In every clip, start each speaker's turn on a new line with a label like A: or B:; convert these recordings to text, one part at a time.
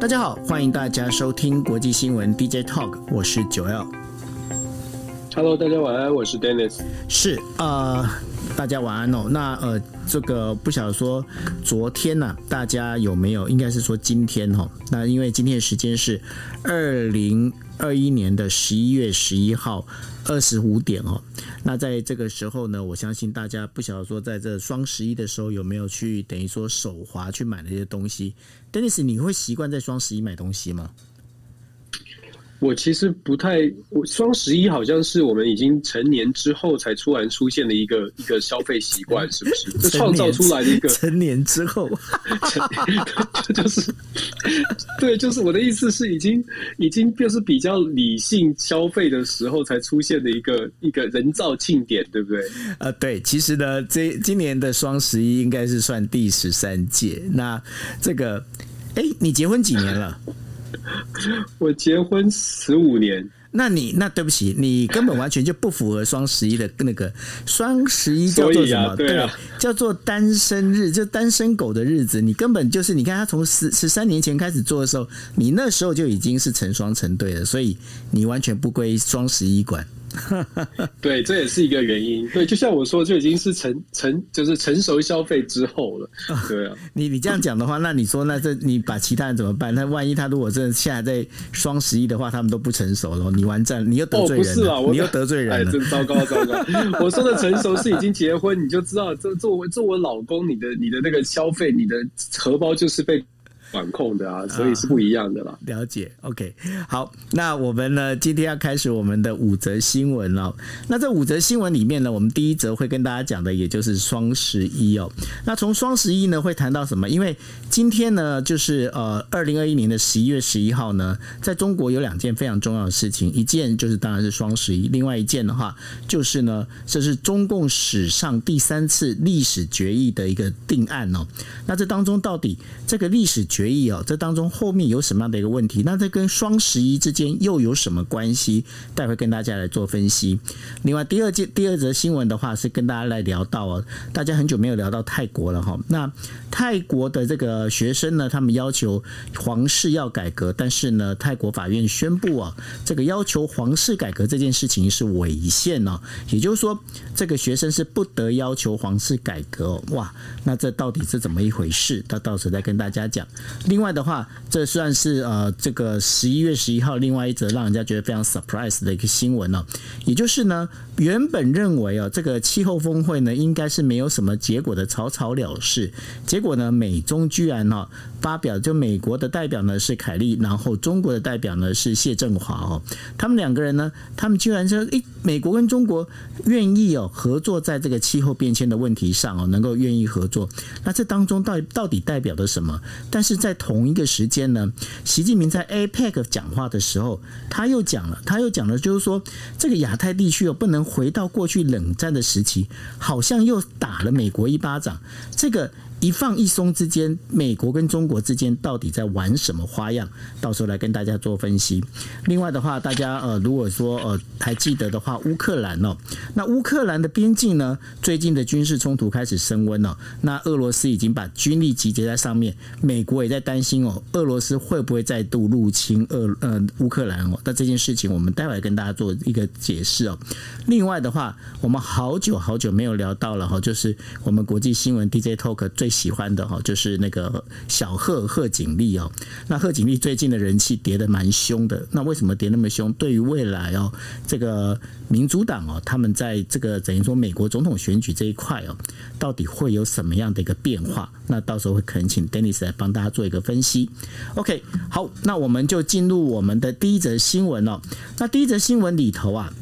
A: 大家好，欢迎大家收听国际新闻 DJ Talk，我是九 L。
B: Hello，大家晚安，我是 Dennis。
A: 是呃，大家晚安哦。那呃，这个不晓得说昨天呢、大家有没有？应该是说今天哦。那因为今天的时间是二零二一年的十一月十一号二十五点哦。那在这个时候呢，我相信大家不晓得说，在这双十一的时候有没有去等于说手滑去买那些东西？Dennis，你会习惯在双十一买东西吗？
B: 我其实不太，我双十一好像是我们已经成年之后才突然出现的一个一个消费习惯，是不是？就创造出来的一个
A: 成年之后，
B: 就是对，就是我的意思是，已经已经就是比较理性消费的时候才出现的一个一个人造庆典，对不对？
A: 呃，对，其实呢，这今年的双十一应该是算第十三届。那这个，哎，你结婚几年了？
B: 我结婚十五年，
A: 那你那对不起，你根本完全就不符合双十一的那个双十一叫做什么？啊对，啊、对，叫做单身日，就单身狗的日子。你根本就是，你看他从十十三年前开始做的时候，你那时候就已经是成双成对了，所以你完全不归双十一管。
B: 对，这也是一个原因。对，就像我说，就已经是成成就是成熟消费之后了。对啊，
A: 你你这样讲的话，那你说那这你把其他人怎么办？那万一他如果真的现在在双十一的话，他们都不成熟了，你完蛋，你又得罪人了。哦，不是啊，我你又得罪人了，
B: 哎，真糟糕糟糕。我说的成熟是已经结婚，你就知道，这作为作为老公，你的你的那个消费，你的荷包就是被。管控的啊，所以是不一样的啦。
A: 了解，OK，好，那我们呢，今天要开始我们的五则新闻了。那这五则新闻里面呢，我们第一则会跟大家讲的，也就是双十一哦。那从双十一呢，会谈到什么？因为今天呢，就是呃，二零二一年的十一月十一号呢，在中国有两件非常重要的事情，一件就是当然是双十一，另外一件的话就是呢，这是中共史上第三次历史决议的一个定案哦。那这当中到底这个历史决决议哦，这当中后面有什么样的一个问题？那这跟双十一之间又有什么关系？待会跟大家来做分析。另外，第二件第二则新闻的话是跟大家来聊到哦，大家很久没有聊到泰国了哈。那泰国的这个学生呢，他们要求皇室要改革，但是呢，泰国法院宣布啊，这个要求皇室改革这件事情是违宪哦，也就是说，这个学生是不得要求皇室改革。哇，那这到底是怎么一回事？他到时候再跟大家讲。另外的话，这算是呃这个十一月十一号另外一则让人家觉得非常 surprise 的一个新闻哦，也就是呢，原本认为哦这个气候峰会呢应该是没有什么结果的草草了事，结果呢美中居然哈发表，就美国的代表呢是凯利，然后中国的代表呢是谢振华哦，他们两个人呢，他们居然说诶美国跟中国愿意哦合作在这个气候变迁的问题上哦，能够愿意合作，那这当中到底到底代表的什么？但是在同一个时间呢，习近平在 APEC 讲话的时候，他又讲了，他又讲了，就是说这个亚太地区哦，不能回到过去冷战的时期，好像又打了美国一巴掌，这个。一放一松之间，美国跟中国之间到底在玩什么花样？到时候来跟大家做分析。另外的话，大家呃，如果说呃还记得的话，乌克兰哦，那乌克兰的边境呢，最近的军事冲突开始升温了。那俄罗斯已经把军力集结在上面，美国也在担心哦，俄罗斯会不会再度入侵俄呃乌克兰哦？那这件事情我们待会跟大家做一个解释哦。另外的话，我们好久好久没有聊到了哈，就是我们国际新闻 DJ Talk 最。喜欢的哈，就是那个小贺贺锦丽哦。那贺锦丽最近的人气跌得蛮凶的。那为什么跌那么凶？对于未来哦，这个民主党哦，他们在这个等于说美国总统选举这一块哦，到底会有什么样的一个变化？那到时候会可能请 Dennis 来帮大家做一个分析。OK，好，那我们就进入我们的第一则新闻哦。那第一则新闻里头啊。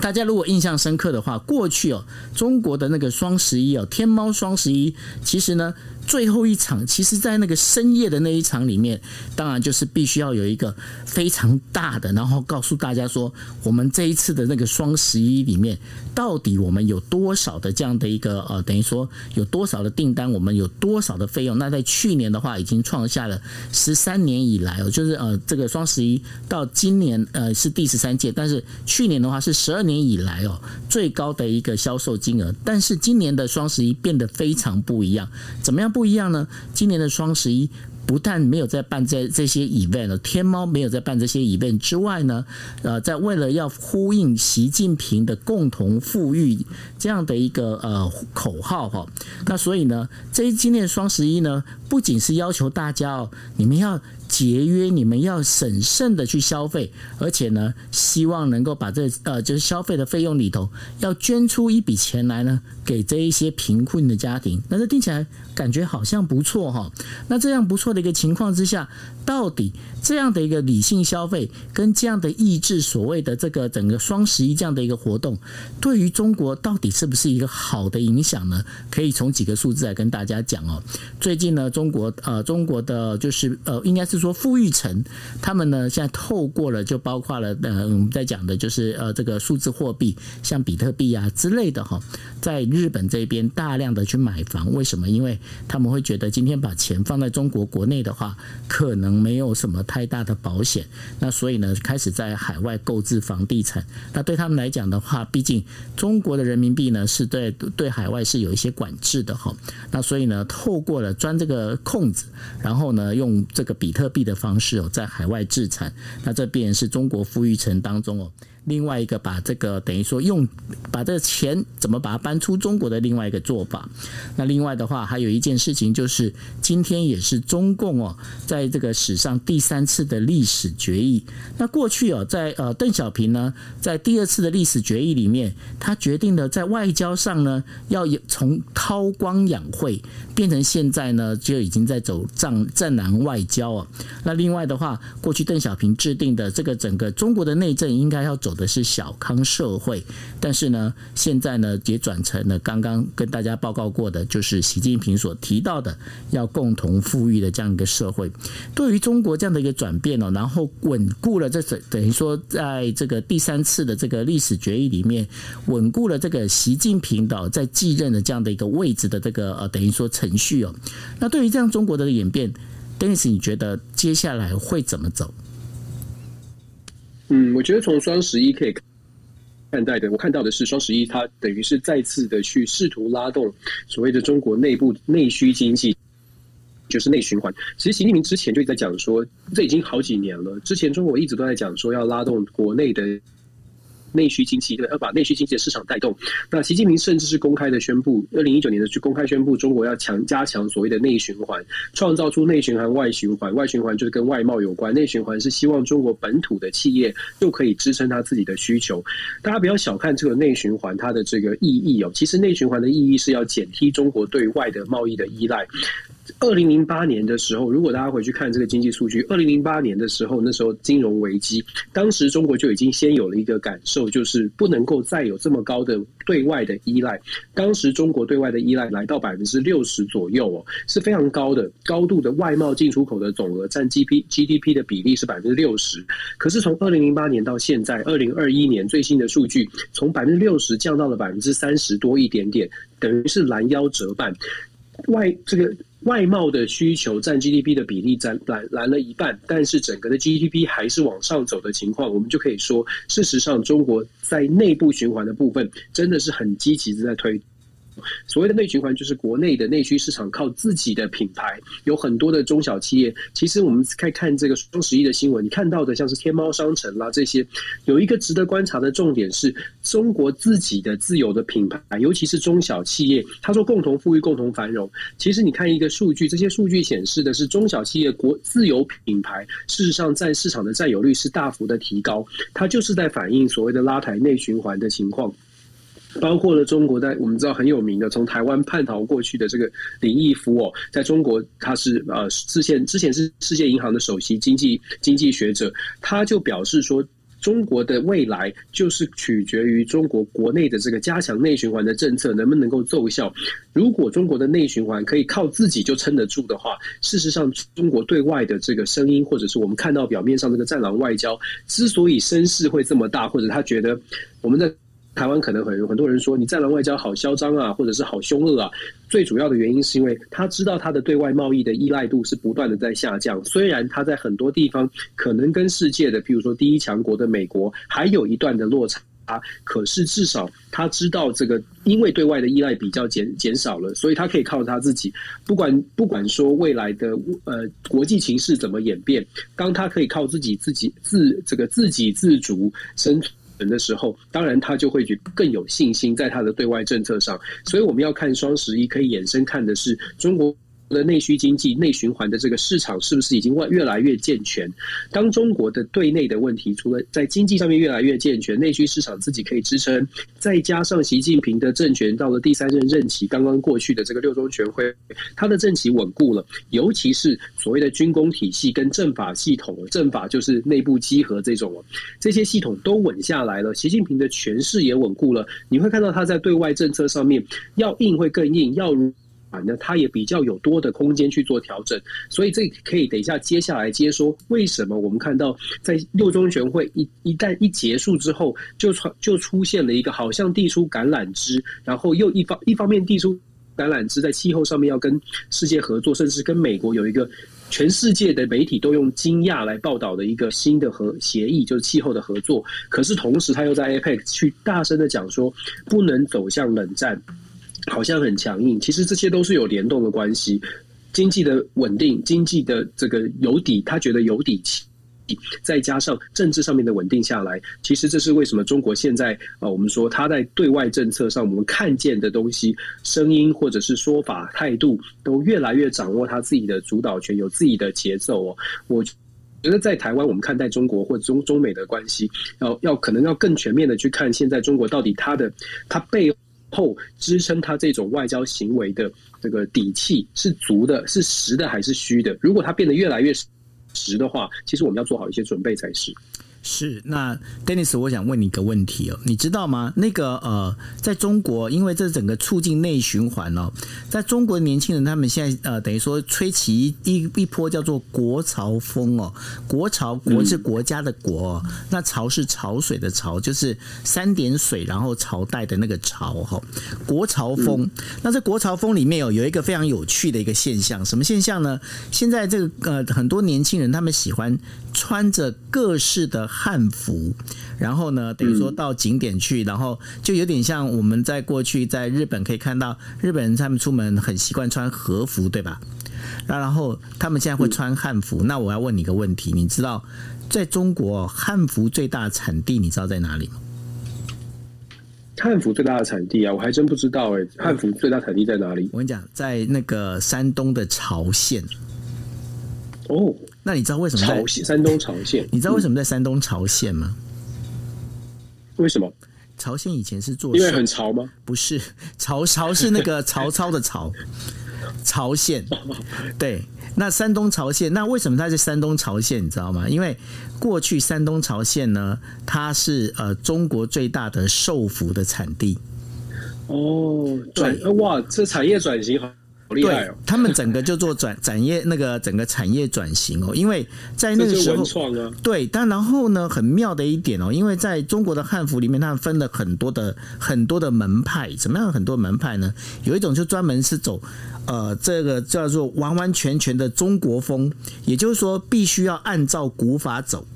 A: 大家如果印象深刻的话，过去哦，中国的那个双十一哦，天猫双十一，其实呢。最后一场，其实，在那个深夜的那一场里面，当然就是必须要有一个非常大的，然后告诉大家说，我们这一次的那个双十一里面，到底我们有多少的这样的一个呃，等于说有多少的订单，我们有多少的费用。那在去年的话，已经创下了十三年以来哦，就是呃，这个双十一到今年呃是第十三届，但是去年的话是十二年以来哦最高的一个销售金额。但是今年的双十一变得非常不一样，怎么样？不一样呢？今年的双十一不但没有在办这这些 event，天猫没有在办这些 event 之外呢，呃，在为了要呼应习近平的共同富裕这样的一个呃口号哈，那所以呢，这今年双十一呢，不仅是要求大家哦，你们要。节约，你们要审慎的去消费，而且呢，希望能够把这呃，就是消费的费用里头，要捐出一笔钱来呢，给这一些贫困的家庭。那这听起来感觉好像不错哈。那这样不错的一个情况之下，到底这样的一个理性消费跟这样的抑制所谓的这个整个双十一这样的一个活动，对于中国到底是不是一个好的影响呢？可以从几个数字来跟大家讲哦。最近呢，中国呃，中国的就是呃，应该是。说说富裕层，他们呢现在透过了，就包括了呃，我们在讲的就是呃，这个数字货币，像比特币啊之类的哈，在日本这边大量的去买房，为什么？因为他们会觉得今天把钱放在中国国内的话，可能没有什么太大的保险，那所以呢，开始在海外购置房地产。那对他们来讲的话，毕竟中国的人民币呢是对对海外是有一些管制的哈，那所以呢，透过了钻这个空子，然后呢，用这个比特。币的方式哦，在海外置产，那这必然是中国富裕层当中哦。另外一个把这个等于说用把这个钱怎么把它搬出中国的另外一个做法。那另外的话，还有一件事情就是今天也是中共哦，在这个史上第三次的历史决议。那过去哦，在呃邓小平呢，在第二次的历史决议里面，他决定了在外交上呢，要从韬光养晦变成现在呢就已经在走战战狼外交啊。那另外的话，过去邓小平制定的这个整个中国的内政应该要走的是小康社会，但是呢，现在呢也转成了刚刚跟大家报告过的，就是习近平所提到的要共同富裕的这样一个社会。对于中国这样的一个转变哦，然后稳固了这等等于说，在这个第三次的这个历史决议里面，稳固了这个习近平的在继任的这样的一个位置的这个呃等于说程序哦。那对于这样中国的演变，Dennis，你觉得接下来会怎么走？
B: 嗯，我觉得从双十一可以看待的，我看到的是双十一，它等于是再次的去试图拉动所谓的中国内部内需经济，就是内循环。其实习近平之前就在讲说，这已经好几年了，之前中国一直都在讲说要拉动国内的。内需经济对，要把内需经济的市场带动。那习近平甚至是公开的宣布，二零一九年的去公开宣布，中国要强加强所谓的内循环，创造出内循环、外循环。外循环就是跟外贸有关，内循环是希望中国本土的企业又可以支撑他自己的需求。大家不要小看这个内循环它的这个意义哦，其实内循环的意义是要减低中国对外的贸易的依赖。二零零八年的时候，如果大家回去看这个经济数据，二零零八年的时候，那时候金融危机，当时中国就已经先有了一个感受，就是不能够再有这么高的对外的依赖。当时中国对外的依赖来到百分之六十左右哦，是非常高的，高度的外贸进出口的总额占 G P G D P 的比例是百分之六十。可是从二零零八年到现在，二零二一年最新的数据，从百分之六十降到了百分之三十多一点点，等于是拦腰折半。外这个。外贸的需求占 GDP 的比例占拦拦了一半，但是整个的 GDP 还是往上走的情况，我们就可以说，事实上中国在内部循环的部分真的是很积极的在推。所谓的内循环，就是国内的内需市场靠自己的品牌，有很多的中小企业。其实我们看看这个双十一的新闻，你看到的像是天猫商城啦这些，有一个值得观察的重点是中国自己的自有的品牌，尤其是中小企业。他说共同富裕、共同繁荣。其实你看一个数据，这些数据显示的是中小企业国自有品牌，事实上在市场的占有率是大幅的提高，它就是在反映所谓的拉抬内循环的情况。包括了中国在我们知道很有名的从台湾叛逃过去的这个林毅夫哦，在中国他是呃之前之前是世界银行的首席经济经济学者，他就表示说，中国的未来就是取决于中国国内的这个加强内循环的政策能不能够奏效。如果中国的内循环可以靠自己就撑得住的话，事实上中国对外的这个声音，或者是我们看到表面上这个战狼外交之所以声势会这么大，或者他觉得我们的。台湾可能很有很多人说，你战狼外交好嚣张啊，或者是好凶恶啊。最主要的原因是因为他知道他的对外贸易的依赖度是不断的在下降。虽然他在很多地方可能跟世界的，譬如说第一强国的美国还有一段的落差。啊，可是至少他知道这个，因为对外的依赖比较减减少了，所以他可以靠他自己。不管不管说未来的呃国际情势怎么演变，当他可以靠自己自己自这个自给自足生存的时候，当然他就会去更有信心在他的对外政策上。所以我们要看双十一，可以衍生看的是中国。的内需经济内循环的这个市场是不是已经越来越健全？当中国的对内的问题，除了在经济上面越来越健全，内需市场自己可以支撑，再加上习近平的政权到了第三任任期，刚刚过去的这个六中全会，他的政企稳固了，尤其是所谓的军工体系跟政法系统，政法就是内部稽核这种，这些系统都稳下来了，习近平的权势也稳固了，你会看到他在对外政策上面要硬会更硬，要。那他也比较有多的空间去做调整，所以这可以等一下接下来接说，为什么我们看到在六中全会一一旦一结束之后，就出就出现了一个好像递出橄榄枝，然后又一方一方面递出橄榄枝，在气候上面要跟世界合作，甚至跟美国有一个全世界的媒体都用惊讶来报道的一个新的合协议，就是气候的合作。可是同时他又在 APEC 去大声的讲说，不能走向冷战。好像很强硬，其实这些都是有联动的关系。经济的稳定，经济的这个有底，他觉得有底气，再加上政治上面的稳定下来，其实这是为什么中国现在啊，我们说他在对外政策上，我们看见的东西、声音或者是说法、态度，都越来越掌握他自己的主导权，有自己的节奏哦。我觉得在台湾，我们看待中国或中中美的关系，要要可能要更全面的去看现在中国到底它的它背后支撑他这种外交行为的这个底气是足的，是实的还是虚的？如果他变得越来越实的话，其实我们要做好一些准备才是。
A: 是，那 Dennis，我想问你一个问题哦，你知道吗？那个呃，在中国，因为这整个促进内循环哦，在中国的年轻人他们现在呃，等于说吹起一一波叫做国潮风哦，国潮国是国家的国，哦，那潮是潮水的潮，就是三点水然后朝代的那个潮哈，国潮风。那这国潮风里面有有一个非常有趣的一个现象，什么现象呢？现在这个呃，很多年轻人他们喜欢穿着各式的。汉服，然后呢，等于说到景点去，然后就有点像我们在过去在日本可以看到日本人他们出门很习惯穿和服，对吧？那然后他们现在会穿汉服。那我要问你一个问题，你知道在中国汉服最大的产地你知道在哪里吗？
B: 汉服最大的产地啊，我还真不知道哎。汉服最大产地在哪里？
A: 我跟你讲，在那个山东的曹县。
B: 哦。
A: 那你知道为什么在
B: 山东曹县？
A: 你知道为什么在山东曹县吗？
B: 为什么？
A: 曹县以前是做，
B: 因为很潮吗？
A: 不是，曹曹是那个曹操 的曹，曹县。对，那山东曹县，那为什么它是山东曹县？你知道吗？因为过去山东曹县呢，它是呃中国最大的寿服的产地。
B: 哦，转哇，这产业转型好。
A: 对，他们整个就做转产业那个整个产业转型哦，因为在那个时候，对，但然后呢，很妙的一点哦，因为在中国的汉服里面，他们分了很多的很多的门派，怎么样？很多门派呢？有一种就专门是走呃这个叫做完完全全的中国风，也就是说必须要按照古法走。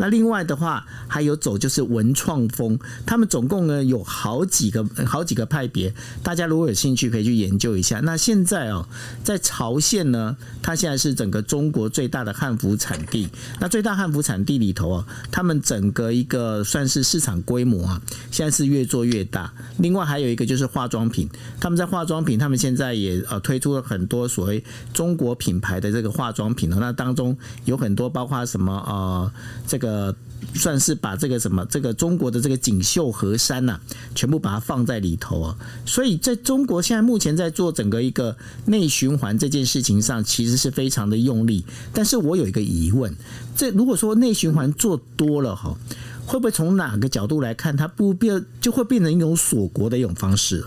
A: 那另外的话，还有走就是文创风，他们总共呢有好几个好几个派别，大家如果有兴趣可以去研究一下。那现在哦，在曹县呢，它现在是整个中国最大的汉服产地。那最大汉服产地里头啊，他们整个一个算是市场规模啊，现在是越做越大。另外还有一个就是化妆品，他们在化妆品，他们现在也呃推出了很多所谓中国品牌的这个化妆品，那当中有很多包括什么呃这个。呃，算是把这个什么，这个中国的这个锦绣河山呐、全部把它放在里头啊。所以在中国现在目前在做整个一个内循环这件事情上，其实是非常的用力。但是我有一个疑问，这如果说内循环做多了哈，会不会从哪个角度来看，它不变就会变成一种锁国的一种方式？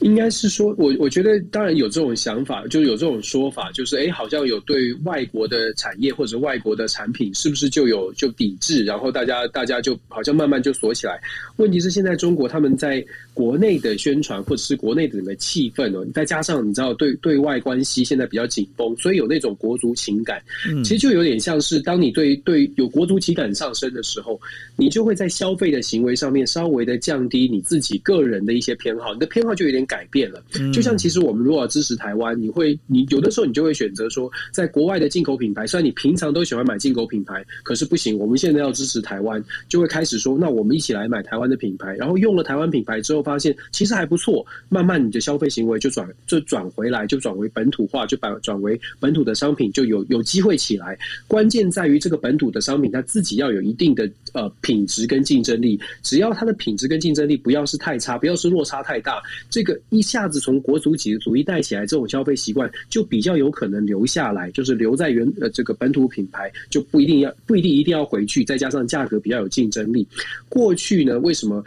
B: 应该是说，我我觉得当然有这种想法，就有这种说法，就是哎，好像有对外国的产业或者外国的产品，是不是就有就抵制，然后大家大家就好像慢慢就锁起来。问题是现在中国他们在国内的宣传或者是国内的整个气氛哦，再加上你知道对对外关系现在比较紧绷，所以有那种国足情感，其实就有点像是当你对对有国足情感上升的时候，你就会在消费的行为上面稍微的降低你自己个人的一些偏好，你的偏好就有点。改变了，就像其实我们如果要支持台湾，你会你有的时候你就会选择说，在国外的进口品牌，虽然你平常都喜欢买进口品牌，可是不行，我们现在要支持台湾，就会开始说，那我们一起来买台湾的品牌，然后用了台湾品牌之后，发现其实还不错，慢慢你的消费行为就转就转回来，就转为本土化，就把转为本土的商品就有有机会起来。关键在于这个本土的商品，它自己要有一定的呃品质跟竞争力，只要它的品质跟竞争力不要是太差，不要是落差太大，这个。一下子从国足几族主义带起来，这种消费习惯就比较有可能留下来，就是留在原呃这个本土品牌，就不一定要不一定一定要回去，再加上价格比较有竞争力。过去呢，为什么？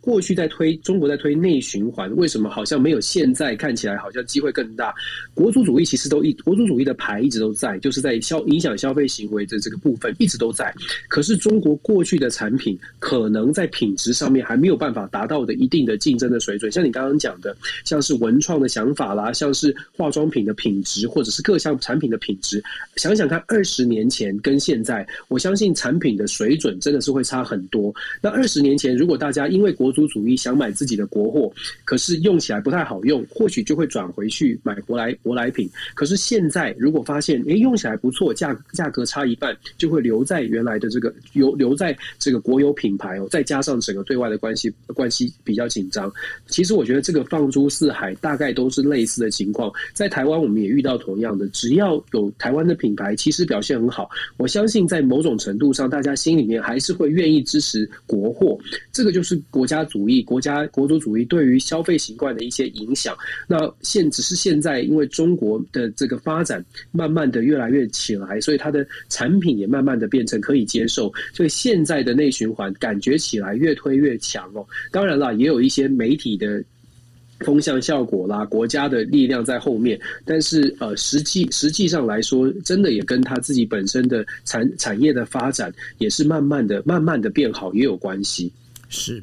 B: 过去在推中国在推内循环，为什么好像没有现在看起来好像机会更大？国族主义其实都一国族主义的牌一直都在，就是在消影响消费行为的这个部分一直都在。可是中国过去的产品可能在品质上面还没有办法达到的一定的竞争的水准，像你刚刚讲的，像是文创的想法啦，像是化妆品的品质，或者是各项产品的品质，想想看，二十年前跟现在，我相信产品的水准真的是会差很多。那二十年前，如果大家因为国族主义想买自己的国货，可是用起来不太好用，或许就会转回去买舶来舶来品。可是现在如果发现，诶，用起来不错，价价格差一半，就会留在原来的这个留留在这个国有品牌哦。再加上整个对外的关系关系比较紧张，其实我觉得这个放诸四海，大概都是类似的情况。在台湾我们也遇到同样的，只要有台湾的品牌，其实表现很好，我相信在某种程度上，大家心里面还是会愿意支持国货。这个就是国。国家主义、国家国族主义对于消费习惯的一些影响，那现只是现在，因为中国的这个发展慢慢的越来越起来，所以它的产品也慢慢的变成可以接受，所以现在的内循环感觉起来越推越强哦。当然了，也有一些媒体的风向效果啦，国家的力量在后面，但是呃，实际实际上来说，真的也跟他自己本身的产产业的发展也是慢慢的、慢慢的变好也有关系，
A: 是。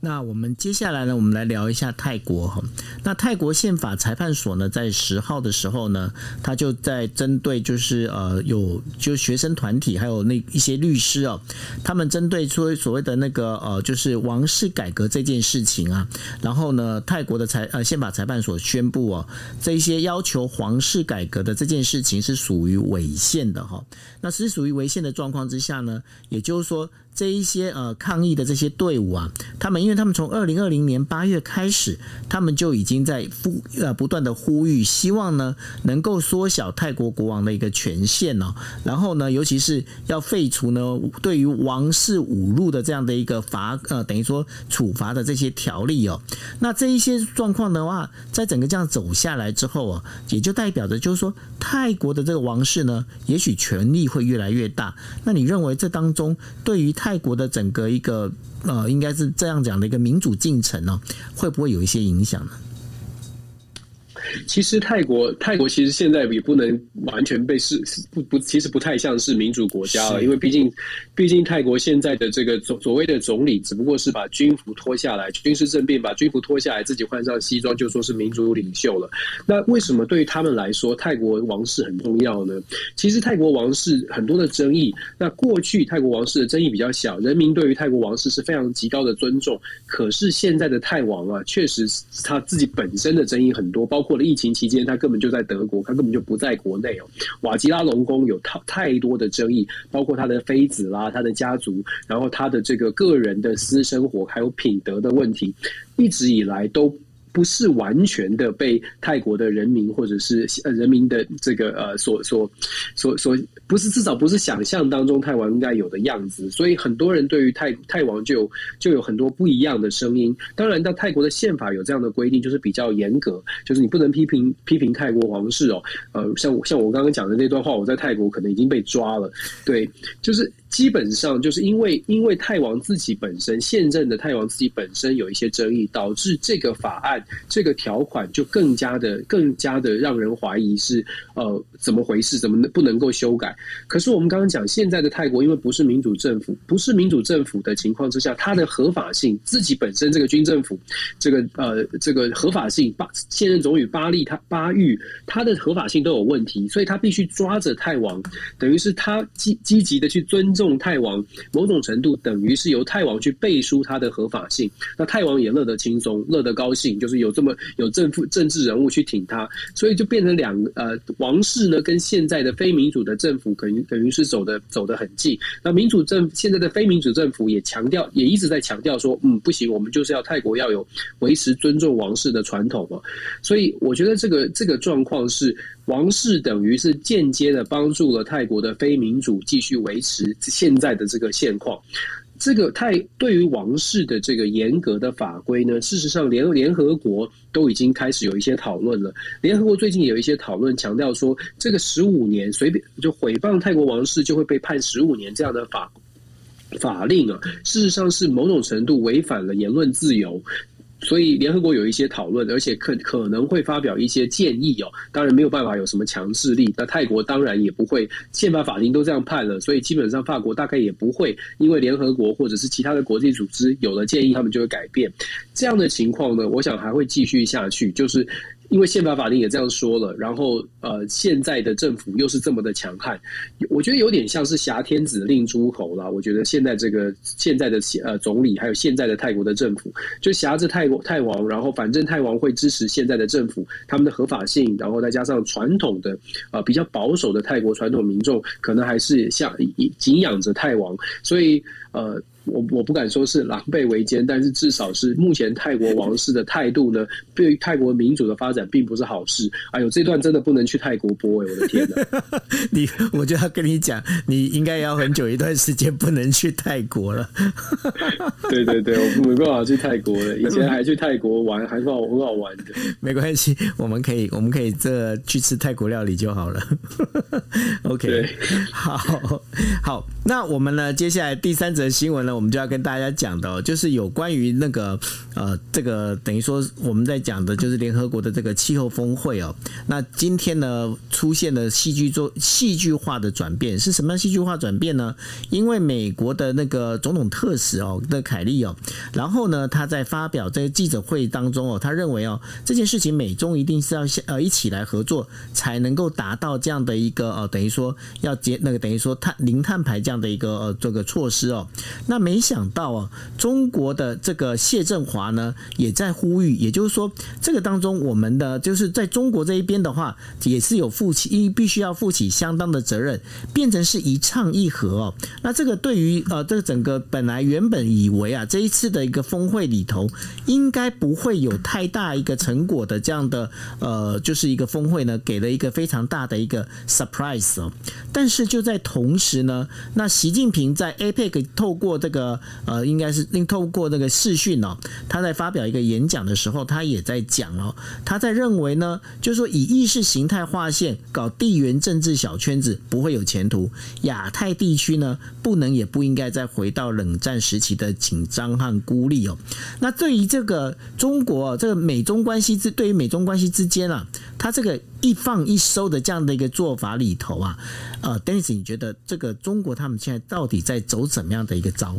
A: 那我们接下来呢，我们来聊一下泰国哈。那泰国宪法裁判所呢，在十号的时候呢，他就在针对就是呃有就学生团体还有那一些律师哦，他们针对说所谓的那个呃就是王室改革这件事情啊，然后呢，泰国的裁呃宪法裁判所宣布哦，这一些要求皇室改革的这件事情是属于违宪的哈。那是属于违宪的状况之下呢，也就是说。这一些呃抗议的这些队伍啊，他们因为他们从二零二零年八月开始，他们就已经在呼呃不断的呼吁，希望呢能够缩小泰国国王的一个权限哦，然后呢，尤其是要废除呢对于王室侮辱的这样的一个罚呃等于说处罚的这些条例哦。那这一些状况的话，在整个这样走下来之后啊，也就代表着就是说泰国的这个王室呢，也许权力会越来越大。那你认为这当中对于泰泰国的整个一个呃，应该是这样讲的一个民主进程呢，会不会有一些影响呢？
B: 其实泰国，泰国其实现在也不能完全被是不不，其实不太像是民主国家了，因为毕竟，毕竟泰国现在的这个所所谓的总理，只不过是把军服脱下来，军事政变把军服脱下来，自己换上西装，就说是民主领袖了。那为什么对于他们来说，泰国王室很重要呢？其实泰国王室很多的争议，那过去泰国王室的争议比较小，人民对于泰国王室是非常极高的尊重。可是现在的泰王啊，确实他自己本身的争议很多，包括。疫情期间，他根本就在德国，他根本就不在国内哦。瓦吉拉龙宫有太太多的争议，包括他的妃子啦、他的家族，然后他的这个个人的私生活，还有品德的问题，一直以来都。不是完全的被泰国的人民或者是人民的这个呃所所所所不是至少不是想象当中泰王应该有的样子，所以很多人对于泰泰王就有就有很多不一样的声音。当然，到泰国的宪法有这样的规定，就是比较严格，就是你不能批评批评泰国皇室哦。呃，像像我刚刚讲的那段话，我在泰国可能已经被抓了。对，就是基本上就是因为因为泰王自己本身现任的泰王自己本身有一些争议，导致这个法案这个条款就更加的更加的让人怀疑是呃怎么回事，怎么不能够修改？可是我们刚刚讲现在的泰国因为不是民主政府，不是民主政府的情况之下，它的合法性自己本身这个军政府这个呃这个合法性巴现任总理巴利他巴育他的合法性都有问题，所以他必须抓着泰王，等于是他积积极的去尊。这种泰王某种程度等于是由泰王去背书他的合法性，那泰王也乐得轻松，乐得高兴，就是有这么有政府政治人物去挺他，所以就变成两呃王室呢跟现在的非民主的政府等于等于是走的走得很近。那民主政现在的非民主政府也强调，也一直在强调说，嗯，不行，我们就是要泰国要有维持尊重王室的传统嘛。所以我觉得这个这个状况是。王室等于是间接的帮助了泰国的非民主继续维持现在的这个现况。这个泰对于王室的这个严格的法规呢，事实上联联合国都已经开始有一些讨论了。联合国最近有一些讨论，强调说这个十五年随便就诽谤泰国王室就会被判十五年这样的法法令啊，事实上是某种程度违反了言论自由。所以联合国有一些讨论，而且可可能会发表一些建议哦。当然没有办法有什么强制力。那泰国当然也不会，宪法法庭都这样判了，所以基本上法国大概也不会因为联合国或者是其他的国际组织有了建议，他们就会改变。这样的情况呢，我想还会继续下去，就是。因为宪法法令也这样说了，然后呃，现在的政府又是这么的强悍，我觉得有点像是挟天子令诸侯了。我觉得现在这个现在的呃总理，还有现在的泰国的政府，就挟着泰国泰王，然后反正泰王会支持现在的政府，他们的合法性，然后再加上传统的呃比较保守的泰国传统民众，可能还是像敬仰着泰王，所以呃。我我不敢说是狼狈为奸，但是至少是目前泰国王室的态度呢，对于泰国民主的发展并不是好事。哎呦，这段真的不能去泰国播哎，我的天哪！
A: 你我就要跟你讲，你应该要很久一段时间不能去泰国了。
B: 对对对，我没办法去泰国了。以前还去泰国玩，还是好很好玩的。
A: 没关系，我们可以我们可以这去吃泰国料理就好了。OK，好好，那我们呢？接下来第三则新闻呢？我们就要跟大家讲的，就是有关于那个呃，这个等于说我们在讲的就是联合国的这个气候峰会哦。那今天呢，出现了戏剧做戏剧化的转变，是什么样戏剧化转变呢？因为美国的那个总统特使哦的凯利哦，然后呢，他在发表这个记者会当中哦，他认为哦，这件事情美中一定是要呃一起来合作，才能够达到这样的一个呃，等于说要结那个等于说碳零碳排这样的一个呃这个措施哦。那没想到啊，中国的这个谢振华呢，也在呼吁，也就是说，这个当中我们的就是在中国这一边的话，也是有负起，因必须要负起相当的责任，变成是一唱一和哦。那这个对于呃，这个整个本来原本以为啊，这一次的一个峰会里头，应该不会有太大一个成果的这样的呃，就是一个峰会呢，给了一个非常大的一个 surprise 哦。但是就在同时呢，那习近平在 APEC 透过这这个呃，应该是另透过那个视讯哦，他在发表一个演讲的时候，他也在讲哦，他在认为呢，就是说以意识形态划线搞地缘政治小圈子不会有前途，亚太地区呢不能也不应该再回到冷战时期的紧张和孤立哦。那对于这个中国这个美中关系之对于美中关系之间啊，他这个一放一收的这样的一个做法里头啊，呃，Dennis，你觉得这个中国他们现在到底在走怎么样的一个招？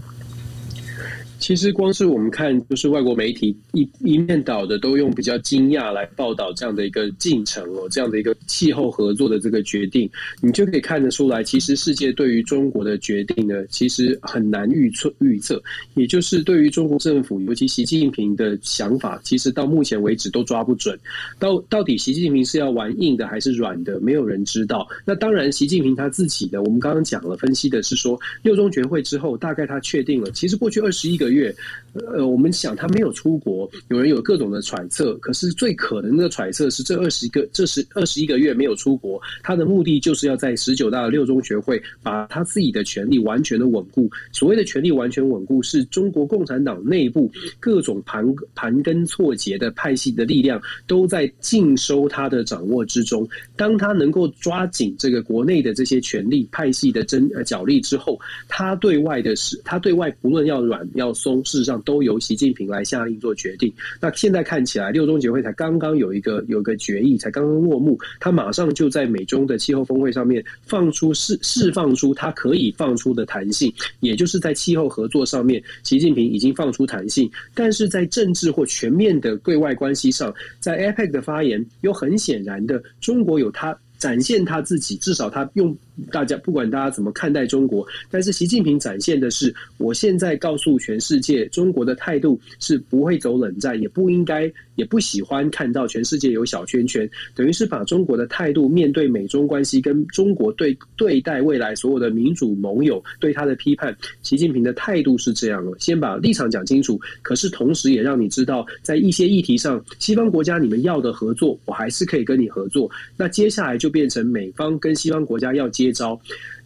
B: 其实光是我们看，就是外国媒体一一面倒的都用比较惊讶来报道这样的一个进程哦，这样的一个气候合作的这个决定，你就可以看得出来，其实世界对于中国的决定呢，其实很难预测预测。也就是对于中国政府，尤其习近平的想法，其实到目前为止都抓不准。到到底习近平是要玩硬的还是软的，没有人知道。那当然，习近平他自己的，我们刚刚讲了，分析的是说六中全会之后，大概他确定了，其实过去二十一个。月。呃，我们想他没有出国，有人有各种的揣测，可是最可能的揣测是这二十个这十二十一个月没有出国，他的目的就是要在十九大的六中全会把他自己的权力完全的稳固。所谓的权力完全稳固，是中国共产党内部各种盘盘根错节的派系的力量都在尽收他的掌握之中。当他能够抓紧这个国内的这些权力派系的争呃角力之后，他对外的是他对外不论要软要松，事实上。都由习近平来下令做决定。那现在看起来，六中全会才刚刚有一个有一个决议，才刚刚落幕，他马上就在美中的气候峰会上面放出释释放出他可以放出的弹性，也就是在气候合作上面，习近平已经放出弹性。但是在政治或全面的对外关系上，在 APEC 的发言，又很显然的，中国有他展现他自己，至少他用。大家不管大家怎么看待中国，但是习近平展现的是，我现在告诉全世界，中国的态度是不会走冷战，也不应该，也不喜欢看到全世界有小圈圈，等于是把中国的态度面对美中关系，跟中国对对待未来所有的民主盟友对他的批判，习近平的态度是这样了，先把立场讲清楚，可是同时也让你知道，在一些议题上，西方国家你们要的合作，我还是可以跟你合作。那接下来就变成美方跟西方国家要接招。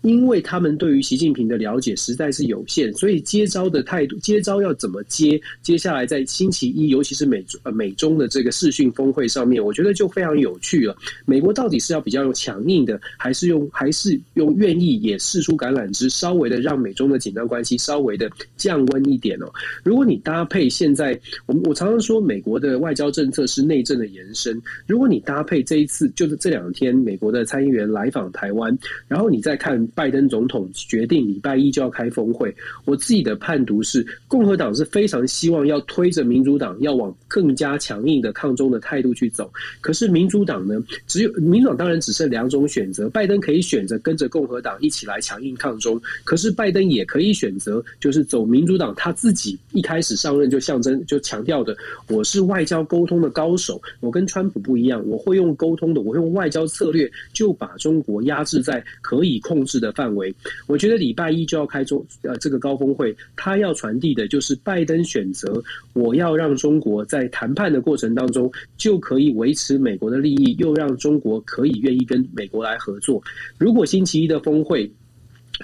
B: 因为他们对于习近平的了解实在是有限，所以接招的态度，接招要怎么接？接下来在星期一，尤其是美呃美中的这个视讯峰会上面，我觉得就非常有趣了。美国到底是要比较用强硬的，还是用还是用愿意也试出橄榄枝，稍微的让美中的紧张关系稍微的降温一点哦？如果你搭配现在，我们我常常说美国的外交政策是内政的延伸，如果你搭配这一次就是这两天美国的参议员来访台湾，然后你再看。拜登总统决定礼拜一就要开峰会，我自己的判读是，共和党是非常希望要推着民主党要往更加强硬的抗中的态度去走。可是民主党呢，只有民主党当然只剩两种选择，拜登可以选择跟着共和党一起来强硬抗中，可是拜登也可以选择就是走民主党他自己一开始上任就象征就强调的，我是外交沟通的高手，我跟川普不一样，我会用沟通的，我用外交策略就把中国压制在可以控制的范围，我觉得礼拜一就要开中呃这个高峰会，他要传递的就是拜登选择，我要让中国在谈判的过程当中就可以维持美国的利益，又让中国可以愿意跟美国来合作。如果星期一的峰会，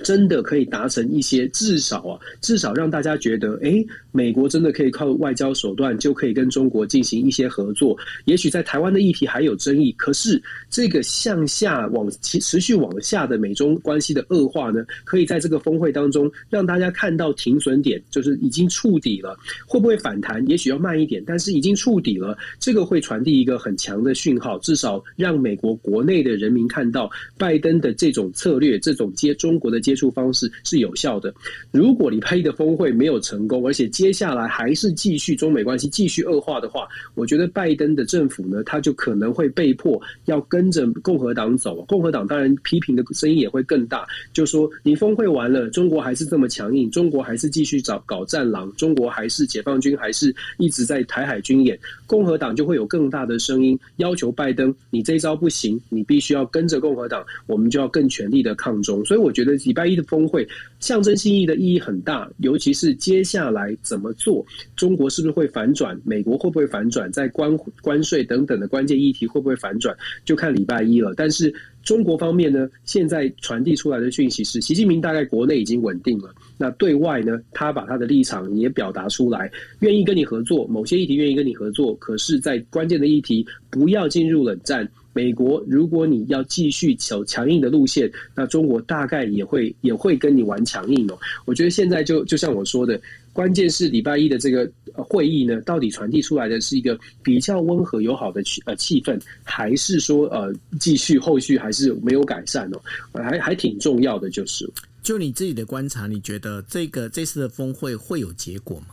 B: 真的可以达成一些，至少啊，至少让大家觉得，诶，美国真的可以靠外交手段就可以跟中国进行一些合作。也许在台湾的议题还有争议，可是这个向下往持续往下的美中关系的恶化呢，可以在这个峰会当中让大家看到停损点，就是已经触底了。会不会反弹？也许要慢一点，但是已经触底了。这个会传递一个很强的讯号，至少让美国国内的人民看到拜登的这种策略，这种接中国的接触方式是有效的。如果你拍的峰会没有成功，而且接下来还是继续中美关系继续恶化的话，我觉得拜登的政府呢，他就可能会被迫要跟着共和党走。共和党当然批评的声音也会更大，就说你峰会完了，中国还是这么强硬，中国还是继续找搞战狼，中国还是解放军还是一直在台海军演。共和党就会有更大的声音要求拜登，你这一招不行，你必须要跟着共和党，我们就要更全力的抗中。所以我觉得。礼拜一的峰会象征性意义的意义很大，尤其是接下来怎么做，中国是不是会反转，美国会不会反转，在关关税等等的关键议题会不会反转，就看礼拜一了。但是中国方面呢，现在传递出来的讯息是，习近平大概国内已经稳定了，那对外呢，他把他的立场也表达出来，愿意跟你合作，某些议题愿意跟你合作，可是，在关键的议题不要进入冷战。美国，如果你要继续走强硬的路线，那中国大概也会也会跟你玩强硬哦。我觉得现在就就像我说的，关键是礼拜一的这个会议呢，到底传递出来的是一个比较温和友好的气呃气氛，还是说呃继续后续还是没有改善哦？还还挺重要的，就是
A: 就你自己的观察，你觉得这个这次的峰会会有结果吗？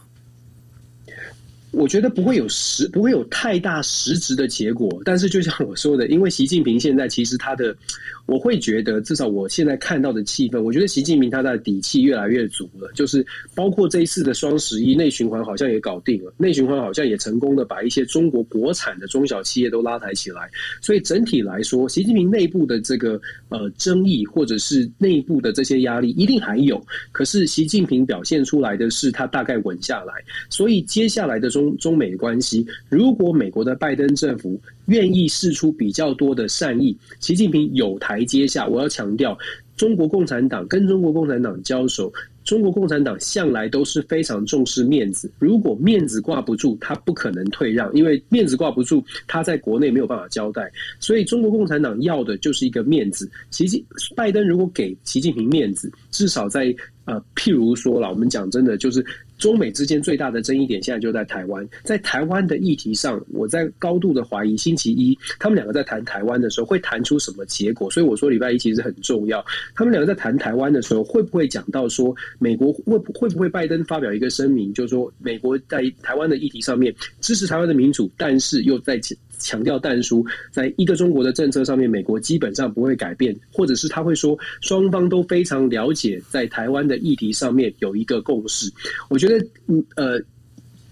B: 我觉得不会有实，不会有太大实质的结果。但是就像我说的，因为习近平现在其实他的，我会觉得至少我现在看到的气氛，我觉得习近平他的底气越来越足了。就是包括这一次的双十一内循环好像也搞定了，内循环好像也成功的把一些中国国产的中小企业都拉抬起来。所以整体来说，习近平内部的这个呃争议或者是内部的这些压力一定还有。可是习近平表现出来的是他大概稳下来，所以接下来的中。中美关系，如果美国的拜登政府愿意试出比较多的善意，习近平有台阶下。我要强调，中国共产党跟中国共产党交手，中国共产党向来都是非常重视面子。如果面子挂不住，他不可能退让，因为面子挂不住，他在国内没有办法交代。所以，中国共产党要的就是一个面子。习近拜登如果给习近平面子，至少在呃，譬如说了，我们讲真的就是。中美之间最大的争议点现在就在台湾，在台湾的议题上，我在高度的怀疑，星期一他们两个在谈台湾的时候会谈出什么结果。所以我说礼拜一其实很重要。他们两个在谈台湾的时候，会不会讲到说美国会会不会拜登发表一个声明，就是说美国在台湾的议题上面支持台湾的民主，但是又在强调但书，在一个中国的政策上面，美国基本上不会改变，或者是他会说双方都非常了解，在台湾的议题上面有一个共识。我觉得，嗯呃，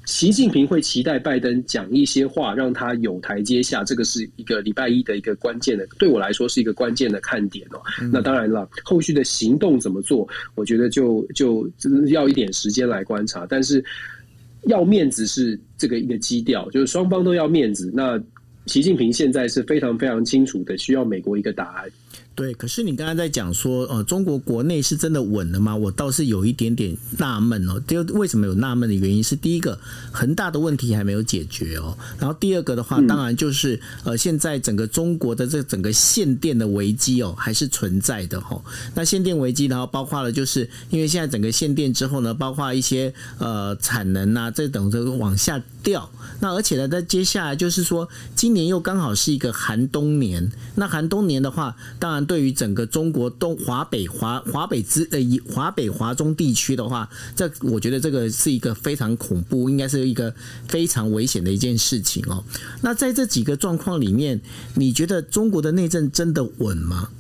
B: 习近平会期待拜登讲一些话，让他有台阶下，这个是一个礼拜一的一个关键的，对我来说是一个关键的看点哦。嗯、那当然了，后续的行动怎么做，我觉得就就要一点时间来观察。但是要面子是这个一个基调，就是双方都要面子。那习近平现在是非常非常清楚的，需要美国一个答案。
A: 对，可是你刚才在讲说，呃，中国国内是真的稳了吗？我倒是有一点点纳闷哦。就为什么有纳闷的原因是，第一个，恒大的问题还没有解决哦。然后第二个的话，当然就是呃，现在整个中国的这整个限电的危机哦，还是存在的哈。那限电危机，然后包括了就是因为现在整个限电之后呢，包括一些呃产能啊，这等这个往下掉。那而且呢，在接下来就是说，今年又刚好是一个寒冬年。那寒冬年的话，当然。对于整个中国东华北华华北之呃华北华中地区的话，这我觉得这个是一个非常恐怖，应该是一个非常危险的一件事情哦。那在这几个状况里面，你觉得中国的内政真的稳吗？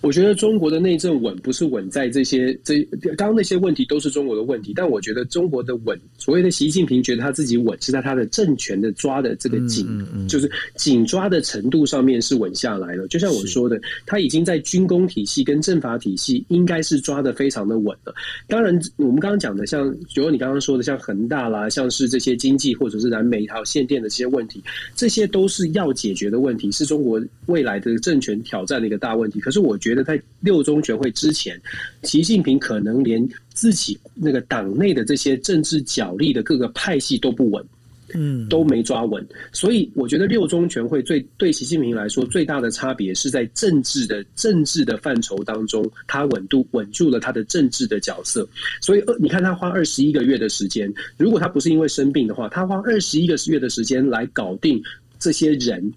B: 我觉得中国的内政稳不是稳在这些这刚刚那些问题都是中国的问题，但我觉得中国的稳，所谓的习近平觉得他自己稳是在他的政权的抓的这个紧，嗯嗯嗯就是紧抓的程度上面是稳下来了。就像我说的，他已经在军工体系跟政法体系应该是抓的非常的稳了。当然，我们刚刚讲的像，比如你刚刚说的像恒大啦，像是这些经济或者是燃煤还有限电的这些问题，这些都是要解决的问题，是中国未来的政权挑战的一个大问题。可是我觉得在六中全会之前，习近平可能连自己那个党内的这些政治角力的各个派系都不稳，嗯，都没抓稳。所以我觉得六中全会最对习近平来说最大的差别是在政治的政治的范畴当中，他稳度稳住了他的政治的角色。所以你看他花二十一个月的时间，如果他不是因为生病的话，他花二十一个月的时间来搞定。这些人，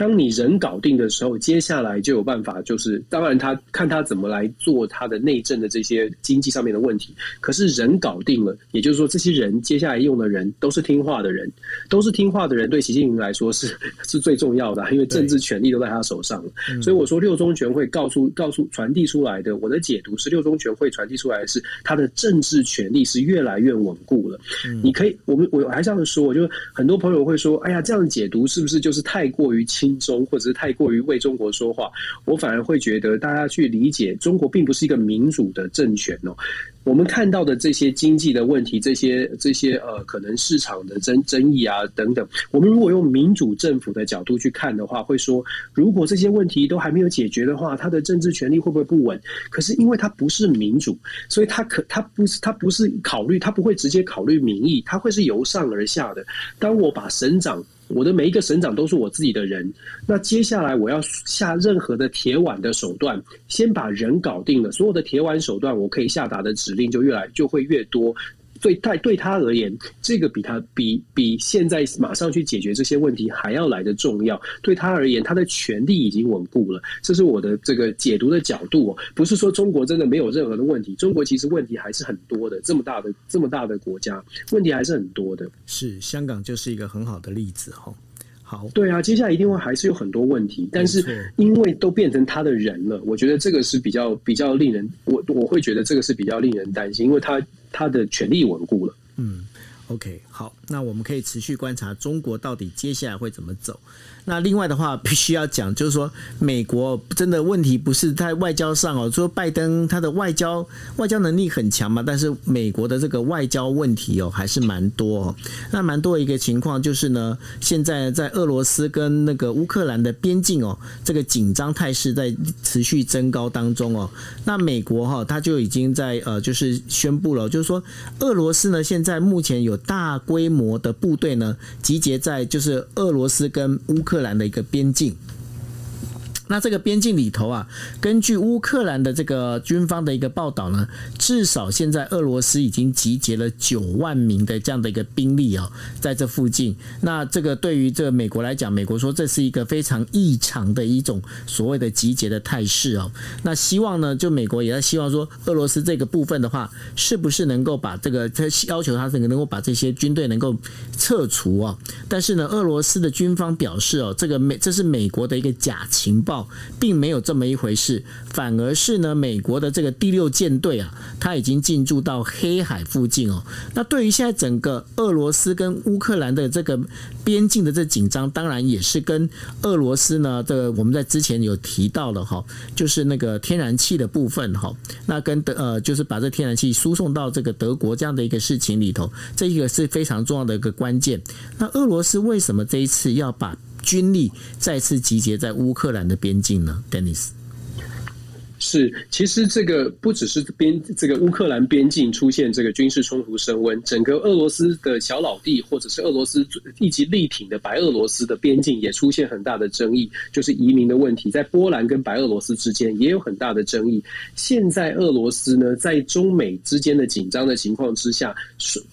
B: 当你人搞定的时候，接下来就有办法。就是当然，他看他怎么来做他的内政的这些经济上面的问题。可是人搞定了，也就是说，这些人接下来用的人都是听话的人，都是听话的人，对习近平来说是 是最重要的，因为政治权力都在他手上了。所以我说，六中全会告诉告诉传递出来的，我的解读是，六中全会传递出来的是他的政治权力是越来越稳固了。你可以，我们我还这样说，就很多朋友会说，哎呀，这样解读是不是？就是太过于中，或者是太过于为中国说话，我反而会觉得大家去理解中国并不是一个民主的政权哦。我们看到的这些经济的问题，这些这些呃，可能市场的争争议啊等等，我们如果用民主政府的角度去看的话，会说，如果这些问题都还没有解决的话，他的政治权力会不会不稳？可是因为他不是民主，所以他可他不是他不是考虑，他不会直接考虑民意，他会是由上而下的。当我把省长，我的每一个省长都是我自己的人，那接下来我要下任何的铁腕的手段，先把人搞定了，所有的铁腕手段我可以下达的指令就越来就会越多。对对对他而言，这个比他比比现在马上去解决这些问题还要来的重要。对他而言，他的权力已经稳固了。这是我的这个解读的角度哦，不是说中国真的没有任何的问题，中国其实问题还是很多的。这么大的这么大的国家，问题还是很多的。
A: 是香港就是一个很好的例子哈。好，
B: 对啊，接下来一定会还是有很多问题，但是因为都变成他的人了，我觉得这个是比较比较令人，我我会觉得这个是比较令人担心，因为他他的权力稳固了。
A: 嗯，OK，好，那我们可以持续观察中国到底接下来会怎么走。那另外的话，必须要讲，就是说，美国真的问题不是在外交上哦。说拜登他的外交外交能力很强嘛，但是美国的这个外交问题哦，还是蛮多哦。那蛮多的一个情况就是呢，现在在俄罗斯跟那个乌克兰的边境哦，这个紧张态势在持续增高当中哦。那美国哈，他就已经在呃，就是宣布了，就是说，俄罗斯呢，现在目前有大规模的部队呢，集结在就是俄罗斯跟乌克兰。的一个边境。那这个边境里头啊，根据乌克兰的这个军方的一个报道呢，至少现在俄罗斯已经集结了九万名的这样的一个兵力啊，在这附近。那这个对于这个美国来讲，美国说这是一个非常异常的一种所谓的集结的态势哦。那希望呢，就美国也在希望说，俄罗斯这个部分的话，是不是能够把这个他要求他这个能够把这些军队能够撤除啊？但是呢，俄罗斯的军方表示哦，这个美这是美国的一个假情报。并没有这么一回事，反而是呢，美国的这个第六舰队啊，它已经进驻到黑海附近哦。那对于现在整个俄罗斯跟乌克兰的这个边境的这紧张，当然也是跟俄罗斯呢，这个我们在之前有提到了哈，就是那个天然气的部分哈，那跟德呃，就是把这天然气输送到这个德国这样的一个事情里头，这一个是非常重要的一个关键。那俄罗斯为什么这一次要把军力再次集结在乌克兰的边境呢，Denis。
B: 是，其实这个不只是边这个乌克兰边境出现这个军事冲突升温，整个俄罗斯的小老弟或者是俄罗斯一直力挺的白俄罗斯的边境也出现很大的争议，就是移民的问题，在波兰跟白俄罗斯之间也有很大的争议。现在俄罗斯呢，在中美之间的紧张的情况之下，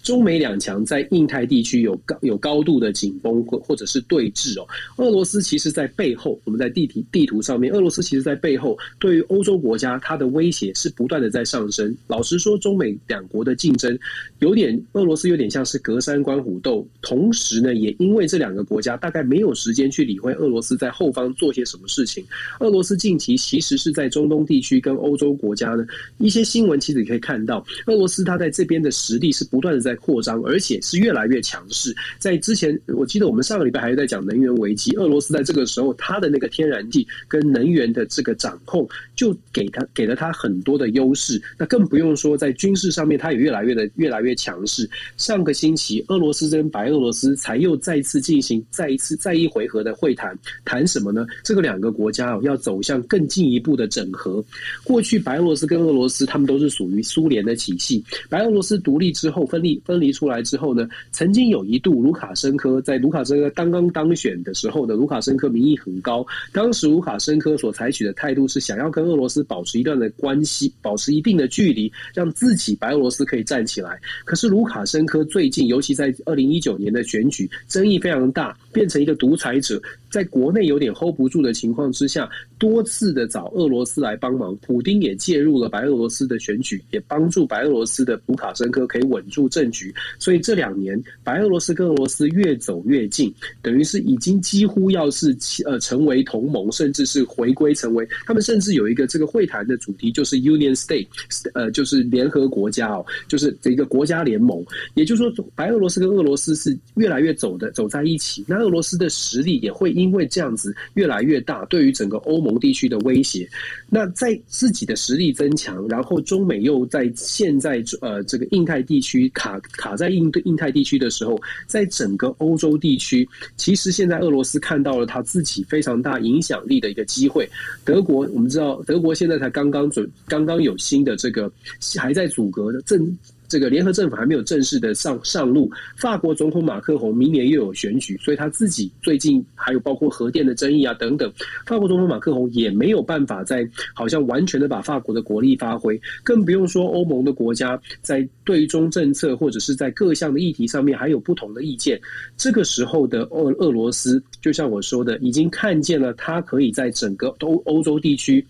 B: 中美两强在印太地区有高有高度的紧绷或或者是对峙哦。俄罗斯其实在背后，我们在地图地图上面，俄罗斯其实在背后对于欧洲。国国家它的威胁是不断的在上升。老实说，中美两国的竞争有点，俄罗斯有点像是隔山观虎斗。同时呢，也因为这两个国家大概没有时间去理会俄罗斯在后方做些什么事情。俄罗斯近期其实是在中东地区跟欧洲国家呢一些新闻，其实你可以看到，俄罗斯它在这边的实力是不断的在扩张，而且是越来越强势。在之前，我记得我们上个礼拜还是在讲能源危机，俄罗斯在这个时候它的那个天然气跟能源的这个掌控就。给他给了他很多的优势，那更不用说在军事上面，他也越来越的越来越强势。上个星期，俄罗斯跟白俄罗斯才又再次进行再一次再一回合的会谈，谈什么呢？这个两个国家要走向更进一步的整合。过去白俄罗斯跟俄罗斯他们都是属于苏联的体系，白俄罗斯独立之后分离分离出来之后呢，曾经有一度卢卡申科在卢卡申科刚刚当选的时候呢，卢卡申科民意很高，当时卢卡申科所采取的态度是想要跟俄罗斯。保持一段的关系，保持一定的距离，让自己白俄罗斯可以站起来。可是卢卡申科最近，尤其在二零一九年的选举，争议非常大，变成一个独裁者，在国内有点 hold 不住的情况之下，多次的找俄罗斯来帮忙。普丁也介入了白俄罗斯的选举，也帮助白俄罗斯的卢卡申科可以稳住政局。所以这两年，白俄罗斯跟俄罗斯越走越近，等于是已经几乎要是呃成为同盟，甚至是回归成为他们，甚至有一个这个。会谈的主题就是 Union State，呃，就是联合国家哦，就是这个国家联盟。也就是说，白俄罗斯跟俄罗斯是越来越走的走在一起。那俄罗斯的实力也会因为这样子越来越大，对于整个欧盟地区的威胁。那在自己的实力增强，然后中美又在现在呃这个印太地区卡卡在印印太地区的时候，在整个欧洲地区，其实现在俄罗斯看到了他自己非常大影响力的一个机会。德国，我们知道德国现在才刚刚准，刚刚有新的这个还在阻隔的正。这个联合政府还没有正式的上上路，法国总统马克宏明年又有选举，所以他自己最近还有包括核电的争议啊等等，法国总统马克宏也没有办法在好像完全的把法国的国力发挥，更不用说欧盟的国家在对中政策或者是在各项的议题上面还有不同的意见。这个时候的俄俄罗斯，就像我说的，已经看见了他可以在整个欧欧洲地区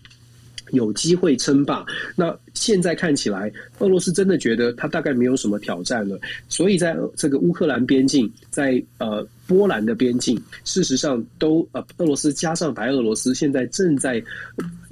B: 有机会称霸。那现在看起来，俄罗斯真的觉得他大概没有什么挑战了，所以在这个乌克兰边境，在呃波兰的边境，事实上都呃俄罗斯加上白俄罗斯现在正在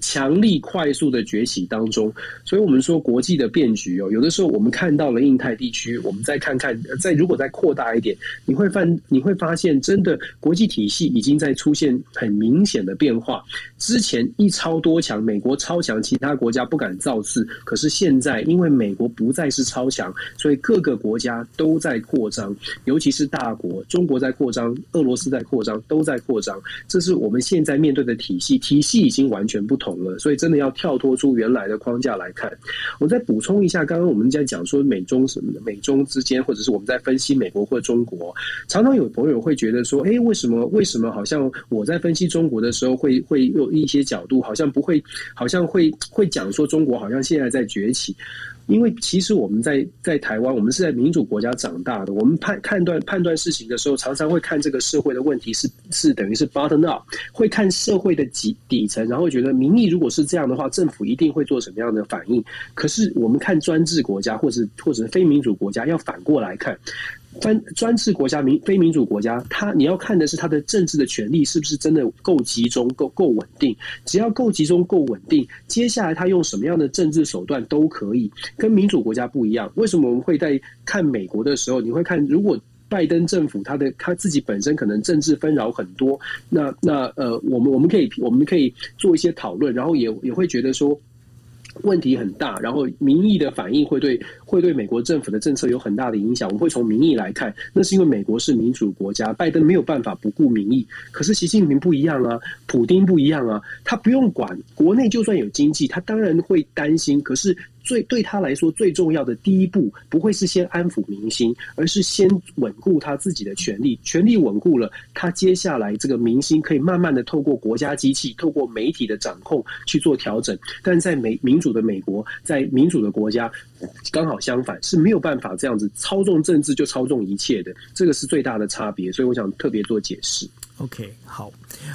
B: 强力快速的崛起当中，所以我们说国际的变局哦，有的时候我们看到了印太地区，我们再看看，再如果再扩大一点，你会发你会发现，真的国际体系已经在出现很明显的变化。之前一超多强，美国超强，其他国家不敢造次。可是现在，因为美国不再是超强，所以各个国家都在扩张，尤其是大国，中国在扩张，俄罗斯在扩张，都在扩张。这是我们现在面对的体系，体系已经完全不同所以真的要跳脱出原来的框架来看。我再补充一下，刚刚我们在讲说美中什么的，美中之间，或者是我们在分析美国或中国，常常有朋友会觉得说，哎，为什么为什么好像我在分析中国的时候，会会有一些角度，好像不会，好像会会讲说中国好像现在。在崛起，因为其实我们在在台湾，我们是在民主国家长大的。我们判判断判断事情的时候，常常会看这个社会的问题是是等于是 bottom up，会看社会的底底层，然后觉得民意如果是这样的话，政府一定会做什么样的反应。可是我们看专制国家或者或者是非民主国家，要反过来看。专专制国家、民非民主国家，他你要看的是他的政治的权力是不是真的够集中、够够稳定。只要够集中、够稳定，接下来他用什么样的政治手段都可以。跟民主国家不一样。为什么我们会在看美国的时候，你会看如果拜登政府他的他自己本身可能政治纷扰很多，那那呃，我们我们可以我们可以做一些讨论，然后也也会觉得说。问题很大，然后民意的反应会对会对美国政府的政策有很大的影响。我们会从民意来看，那是因为美国是民主国家，拜登没有办法不顾民意。可是习近平不一样啊，普丁不一样啊，他不用管国内，就算有经济，他当然会担心。可是。最对他来说最重要的第一步，不会是先安抚民心，而是先稳固他自己的权力。权力稳固了，他接下来这个民心可以慢慢的透过国家机器、透过媒体的掌控去做调整。但在美民主的美国，在民主的国家，刚好相反，是没有办法这样子操纵政治就操纵一切的。这个是最大的差别，所以我想特别做解释。
A: OK，好，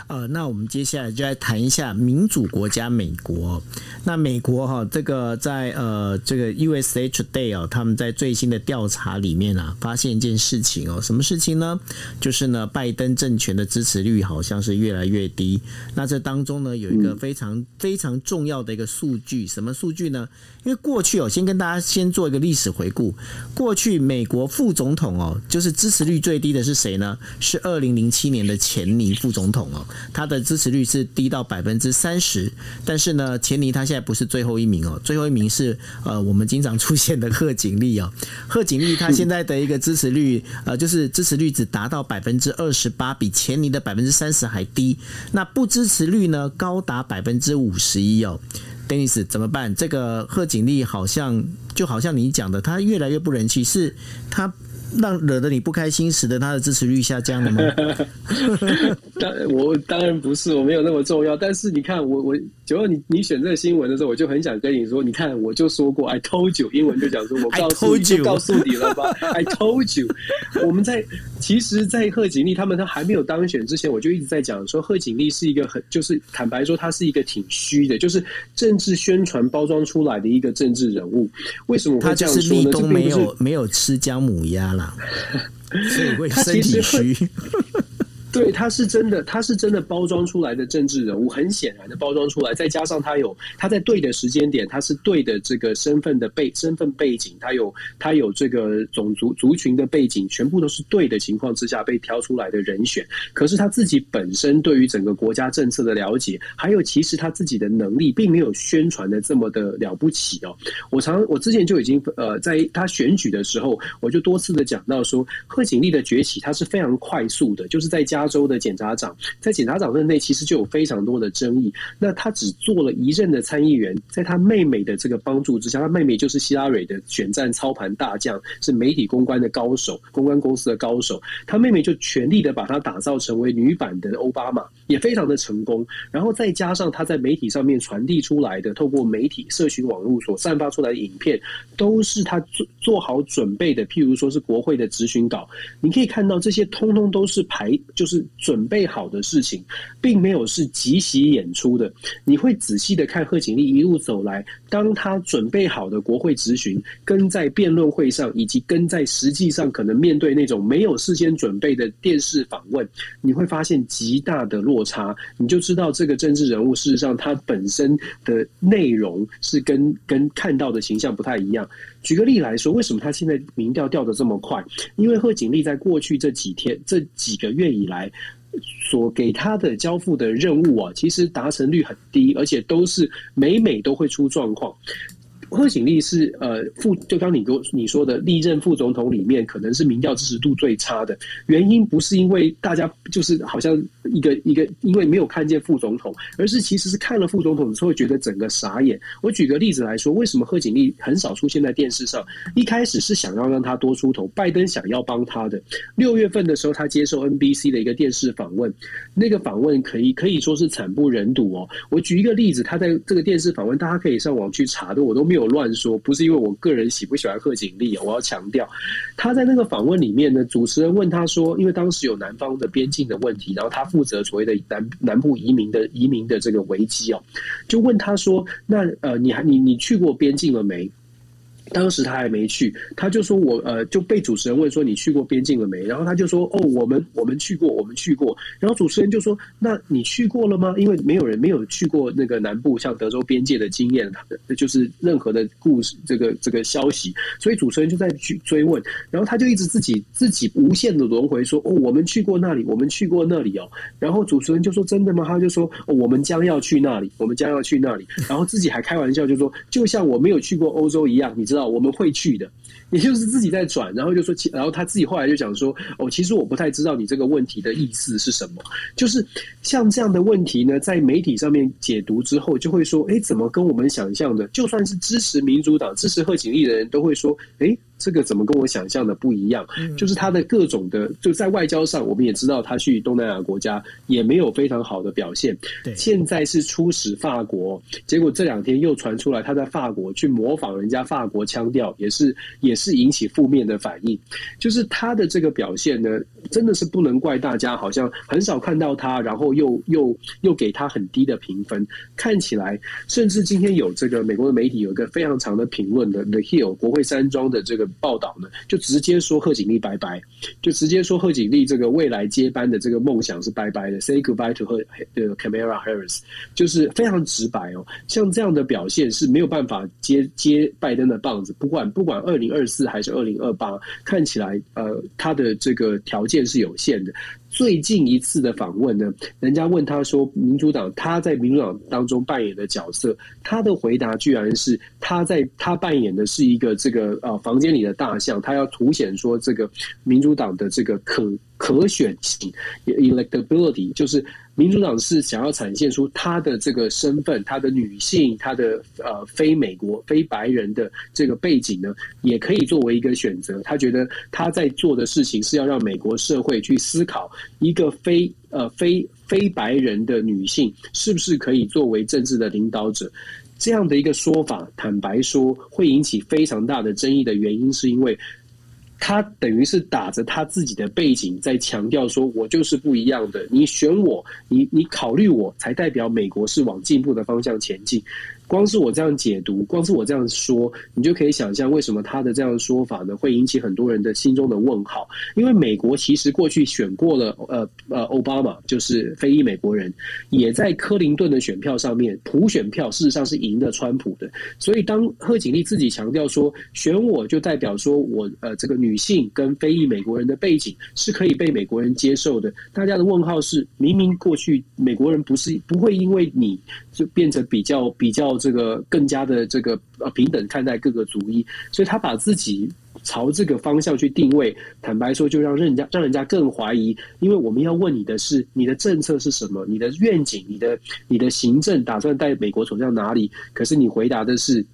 A: 呃，那我们接下来就来谈一下民主国家美国。那美国哈，这个在呃这个 USA Today 哦，他们在最新的调查里面啊，发现一件事情哦，什么事情呢？就是呢，拜登政权的支持率好像是越来越低。那这当中呢，有一个非常非常重要的一个数据，什么数据呢？因为过去哦，先跟大家先做一个历史回顾，过去美国副总统哦，就是支持率最低的是谁呢？是二零零七年的。钱尼副总统哦，他的支持率是低到百分之三十，但是呢，钱尼他现在不是最后一名哦，最后一名是呃我们经常出现的贺锦丽哦，贺锦丽他现在的一个支持率呃就是支持率只达到百分之二十八，比钱尼的百分之三十还低，那不支持率呢高达百分之五十一哦，Dennis 怎么办？这个贺锦丽好像就好像你讲的，他越来越不人气，是他。让惹得你不开心，使得他的支持率下降了吗？
B: 当我当然不是，我没有那么重要。但是你看，我我，只要你你选这个新闻的时候，我就很想跟你说，你看，我就说过，I told you，英文就讲说，我 告诉你，就告诉你了吧？I told you，我们在其实，在贺锦丽他们他还没有当选之前，我就一直在讲说，贺锦丽是一个很就是坦白说，他是一个挺虚的，就是政治宣传包装出来的一个政治人物。为什么我会这样说呢？
A: 他就是立冬没有没有吃姜母鸭了。所以会身体虚。
B: 对，他是真的，他是真的包装出来的政治人物，很显然的包装出来。再加上他有他在对的时间点，他是对的这个身份的背身份背景，他有他有这个种族族群的背景，全部都是对的情况之下被挑出来的人选。可是他自己本身对于整个国家政策的了解，还有其实他自己的能力，并没有宣传的这么的了不起哦。我常我之前就已经呃，在他选举的时候，我就多次的讲到说，贺锦丽的崛起，他是非常快速的，就是在家。加州的检察长，在检察长任内其实就有非常多的争议。那他只做了一任的参议员，在他妹妹的这个帮助之下，他妹妹就是希拉蕊的选战操盘大将，是媒体公关的高手，公关公司的高手。他妹妹就全力的把他打造成为女版的奥巴马，也非常的成功。然后再加上他在媒体上面传递出来的，透过媒体、社群网络所散发出来的影片，都是他做做好准备的。譬如说是国会的质询稿，你可以看到这些通通都是排，就是是准备好的事情，并没有是即席演出的。你会仔细的看贺锦丽一路走来，当他准备好的国会质询，跟在辩论会上，以及跟在实际上可能面对那种没有事先准备的电视访问，你会发现极大的落差。你就知道这个政治人物事实上他本身的内容是跟跟看到的形象不太一样。举个例来说，为什么他现在民调掉的这么快？因为贺锦丽在过去这几天、这几个月以来，所给他的交付的任务啊，其实达成率很低，而且都是每每都会出状况。贺锦丽是呃副，就刚你跟你说的历任副总统里面，可能是民调支持度最差的。原因不是因为大家就是好像一个一个，因为没有看见副总统，而是其实是看了副总统之后觉得整个傻眼。我举个例子来说，为什么贺锦丽很少出现在电视上？一开始是想要让他多出头，拜登想要帮他的。六月份的时候，他接受 NBC 的一个电视访问，那个访问可以可以说是惨不忍睹哦。我举一个例子，他在这个电视访问，大家可以上网去查的，我都没有。我乱说，不是因为我个人喜不喜欢贺锦丽，我要强调，他在那个访问里面呢，主持人问他说，因为当时有南方的边境的问题，然后他负责所谓的南南部移民的移民的这个危机哦，就问他说，那呃，你还你你去过边境了没？当时他还没去，他就说我呃就被主持人问说，你去过边境了没？然后他就说哦，我们我们去过，我们去过。然后主持人就说，那你去过了吗？因为没有人没有去过那个南部像德州边界的经验，就是任何的故事这个这个消息，所以主持人就在去追问。然后他就一直自己自己无限的轮回说哦，我们去过那里，我们去过那里哦。然后主持人就说真的吗？他就说哦，我们将要去那里，我们将要去那里。然后自己还开玩笑就说，就像我没有去过欧洲一样，你知道。我们会去的，也就是自己在转，然后就说，然后他自己后来就讲说，哦，其实我不太知道你这个问题的意思是什么。就是像这样的问题呢，在媒体上面解读之后，就会说，哎，怎么跟我们想象的，就算是支持民主党、支持贺锦丽的人都会说，哎。这个怎么跟我想象的不一样？就是他的各种的，就在外交上，我们也知道他去东南亚国家也没有非常好的表现。对，现在是出使法国，结果这两天又传出来他在法国去模仿人家法国腔调，也是也是引起负面的反应。就是他的这个表现呢，真的是不能怪大家，好像很少看到他，然后又又又给他很低的评分。看起来，甚至今天有这个美国的媒体有一个非常长的评论的 The Hill 国会山庄的这个。报道呢，就直接说贺锦丽拜拜，就直接说贺锦丽这个未来接班的这个梦想是拜拜的，say goodbye to her 的 Kamala Harris，就是非常直白哦。像这样的表现是没有办法接接拜登的棒子，不管不管二零二四还是二零二八，看起来呃他的这个条件是有限的。最近一次的访问呢，人家问他说，民主党他在民主党当中扮演的角色，他的回答居然是他在他扮演的是一个这个呃房间里的大象，他要凸显说这个民主党的这个可可选性，electability，就是。民主党是想要展现出他的这个身份，他的女性，他的呃非美国非白人的这个背景呢，也可以作为一个选择。他觉得他在做的事情是要让美国社会去思考，一个非呃非非白人的女性是不是可以作为政治的领导者。这样的一个说法，坦白说会引起非常大的争议的原因，是因为。他等于是打着他自己的背景，在强调说：“我就是不一样的，你选我，你你考虑我，才代表美国是往进步的方向前进。”光是我这样解读，光是我这样说，你就可以想象为什么他的这样说法呢，会引起很多人的心中的问号。因为美国其实过去选过了，呃呃，奥巴马就是非裔美国人，也在克林顿的选票上面，普选票事实上是赢的川普的。所以当贺锦丽自己强调说选我就代表说我呃这个女性跟非裔美国人的背景是可以被美国人接受的，大家的问号是明明过去美国人不是不会因为你就变成比较比较。这个更加的这个呃平等看待各个族裔，所以他把自己朝这个方向去定位，坦白说，就让人家让人家更怀疑，因为我们要问你的是你的政策是什么，你的愿景，你的你的行政打算带美国走向哪里？可是你回答的是。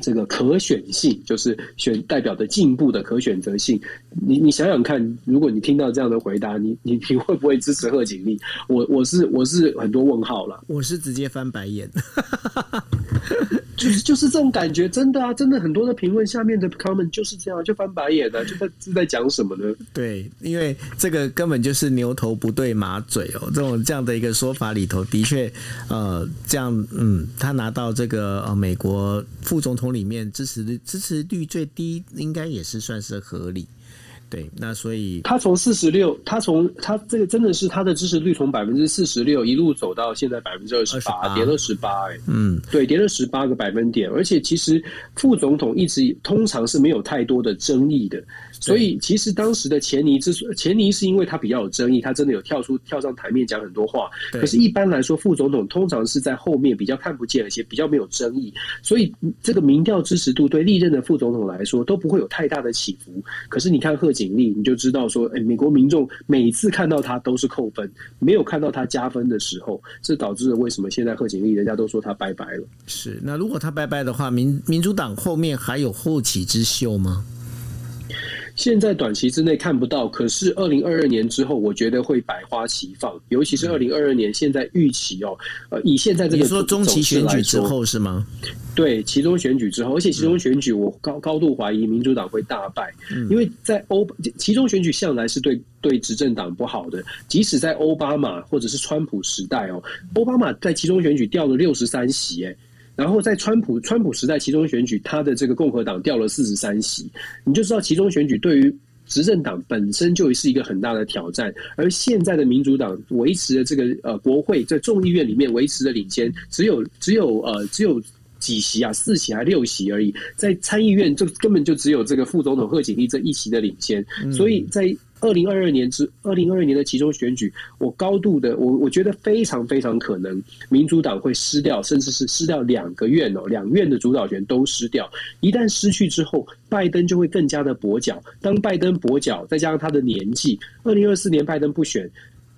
B: 这个可选性就是选代表的进步的可选择性。你你想想看，如果你听到这样的回答，你你你会不会支持贺锦丽？我我是我是很多问号了。
A: 我是直接翻白眼。
B: 就是 就是这种感觉，真的啊，真的很多的评论下面的 comment 就是这样，就翻白眼的，就在是在讲什么呢？
A: 对，因为这个根本就是牛头不对马嘴哦，这种这样的一个说法里头，的确，呃，这样，嗯，他拿到这个呃美国副总统里面支持率支持率最低，应该也是算是合理。对，那所以
B: 他从四十六，他从他这个真的是他的支持率从百分之四十六一路走到现在百分之二十八，跌了十八，哎，嗯，对，跌了十八个百分点，而且其实副总统一直通常是没有太多的争议的。所以，其实当时的钱尼之所钱尼是因为他比较有争议，他真的有跳出跳上台面讲很多话。可是，一般来说，副总统通常是在后面比较看不见，而且比较没有争议。所以，这个民调支持度对历任的副总统来说都不会有太大的起伏。可是，你看贺锦丽，你就知道说，哎，美国民众每次看到他都是扣分，没有看到他加分的时候，这导致了为什么现在贺锦丽人家都说他拜拜了。
A: 是，那如果他拜拜的话，民民主党后面还有后起之秀吗？
B: 现在短期之内看不到，可是二零二二年之后，我觉得会百花齐放。尤其是二零二二年，现在预期哦，呃，以现在这个
A: 你说中期选举之后是吗？
B: 对，其中选举之后，而且其中选举我高高度怀疑民主党会大败，嗯、因为在欧其中选举向来是对对执政党不好的，即使在奥巴马或者是川普时代哦，奥巴马在其中选举掉了六十三席，哎。然后在川普川普时代其中选举，他的这个共和党掉了四十三席，你就知道其中选举对于执政党本身就是一个很大的挑战。而现在的民主党维持的这个呃国会在众议院里面维持的领先，只有只有呃只有几席啊，四席还六席而已。在参议院就根本就只有这个副总统贺锦丽这一席的领先，所以在。二零二二年之二零二二年的其中选举，我高度的我我觉得非常非常可能，民主党会失掉，甚至是失掉两个院哦，两院的主导权都失掉。一旦失去之后，拜登就会更加的跛脚。当拜登跛脚，再加上他的年纪，二零二四年拜登不选。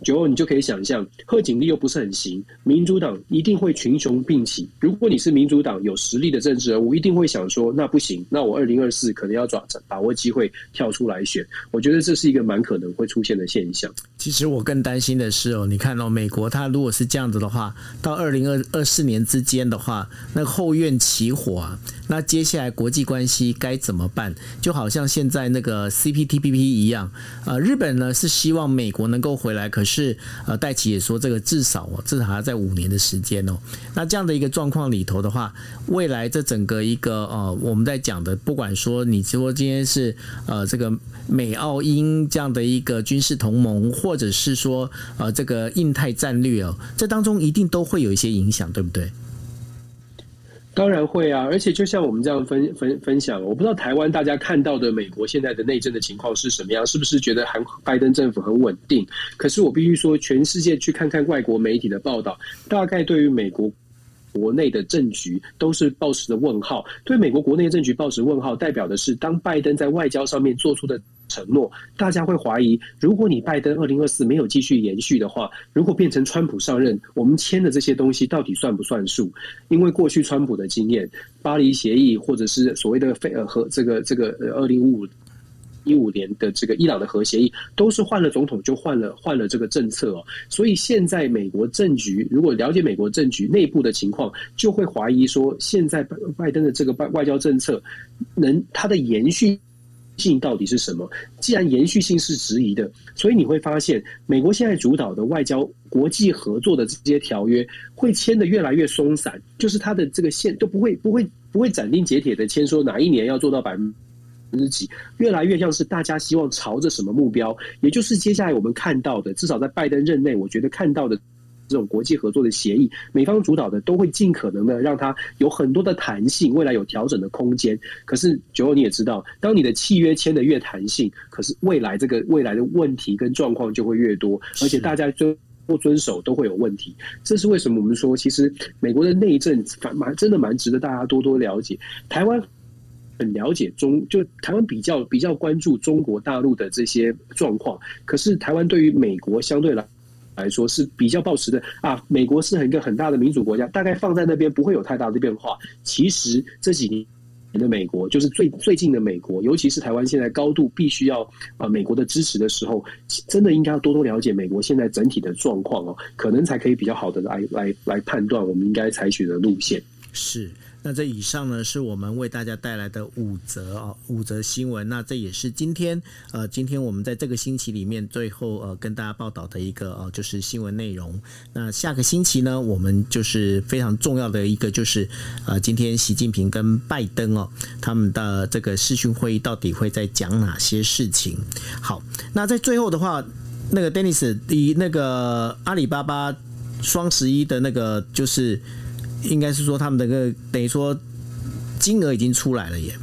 B: 九欧，你就可以想象，贺锦丽又不是很行，民主党一定会群雄并起。如果你是民主党有实力的政治人物，一定会想说，那不行，那我二零二四可能要抓把握机会跳出来选。我觉得这是一个蛮可能会出现的现象。
A: 其实我更担心的是哦，你看到、哦、美国，它如果是这样子的话，到二零二二四年之间的话，那后院起火啊，那接下来国际关系该怎么办？就好像现在那个 CPTPP 一样，呃，日本呢是希望美国能够回来，可是。呃，戴琪也说，这个至少哦，至少还要在五年的时间哦。那这样的一个状况里头的话，未来这整个一个呃，我们在讲的，不管说你说今天是呃这个美澳英这样的一个军事同盟，或者是说呃这个印太战略哦，这当中一定都会有一些影响，对不对？
B: 当然会啊，而且就像我们这样分分分享，我不知道台湾大家看到的美国现在的内政的情况是什么样，是不是觉得韩拜登政府很稳定？可是我必须说，全世界去看看外国媒体的报道，大概对于美国国内的政局都是报持的问号。对美国国内政局报持问号，代表的是当拜登在外交上面做出的。承诺，大家会怀疑，如果你拜登二零二四没有继续延续的话，如果变成川普上任，我们签的这些东西到底算不算数？因为过去川普的经验，巴黎协议或者是所谓的非呃和这个这个呃二零五五一五年的这个伊朗的核协议，都是换了总统就换了换了这个政策哦。所以现在美国政局，如果了解美国政局内部的情况，就会怀疑说，现在拜拜登的这个外外交政策能它的延续。性到底是什么？既然延续性是质疑的，所以你会发现，美国现在主导的外交、国际合作的这些条约会签得越来越松散，就是它的这个线都不会、不会、不会斩钉截铁的签说哪一年要做到百分之几，越来越像是大家希望朝着什么目标，也就是接下来我们看到的，至少在拜登任内，我觉得看到的。这种国际合作的协议，美方主导的都会尽可能的让它有很多的弹性，未来有调整的空间。可是九欧你也知道，当你的契约签的越弹性，可是未来这个未来的问题跟状况就会越多，而且大家遵不遵守都会有问题。这是为什么我们说，其实美国的内政反蛮真的蛮值得大家多多了解。台湾。很了解中，就台湾比较比较关注中国大陆的这些状况，可是台湾对于美国相对来来说是比较抱持的啊，美国是很一个很大的民主国家，大概放在那边不会有太大的变化。其实这几年。的美国就是最最近的美国，尤其是台湾现在高度必须要啊美国的支持的时候，真的应该要多多了解美国现在整体的状况哦，可能才可以比较好的来来来判断我们应该采取的路线。
A: 是。那这以上呢，是我们为大家带来的五则啊，五则新闻。那这也是今天呃，今天我们在这个星期里面最后呃跟大家报道的一个呃就是新闻内容。那下个星期呢，我们就是非常重要的一个就是呃，今天习近平跟拜登哦，他们的这个视讯会议到底会在讲哪些事情？好，那在最后的话，那个 Dennis 以那个阿里巴巴双十一的那个就是。应该是说他们的个等于说金额已经出来了耶。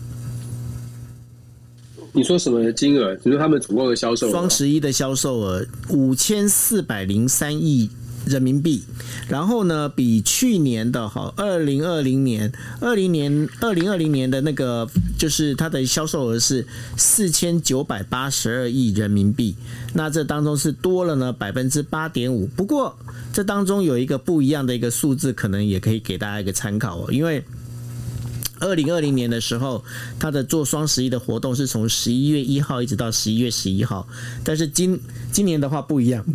B: 你说什么金额？你说他们总共的销售额？
A: 双十一的销售额五千四百零三亿人民币，然后呢，比去年的哈二零二零年二零年二零二零年的那个就是它的销售额是四千九百八十二亿人民币，那这当中是多了呢百分之八点五。不过这当中有一个不一样的一个数字，可能也可以给大家一个参考哦。因为二零二零年的时候，它的做双十一的活动是从十一月一号一直到十一月十一号，但是今今年的话不一样。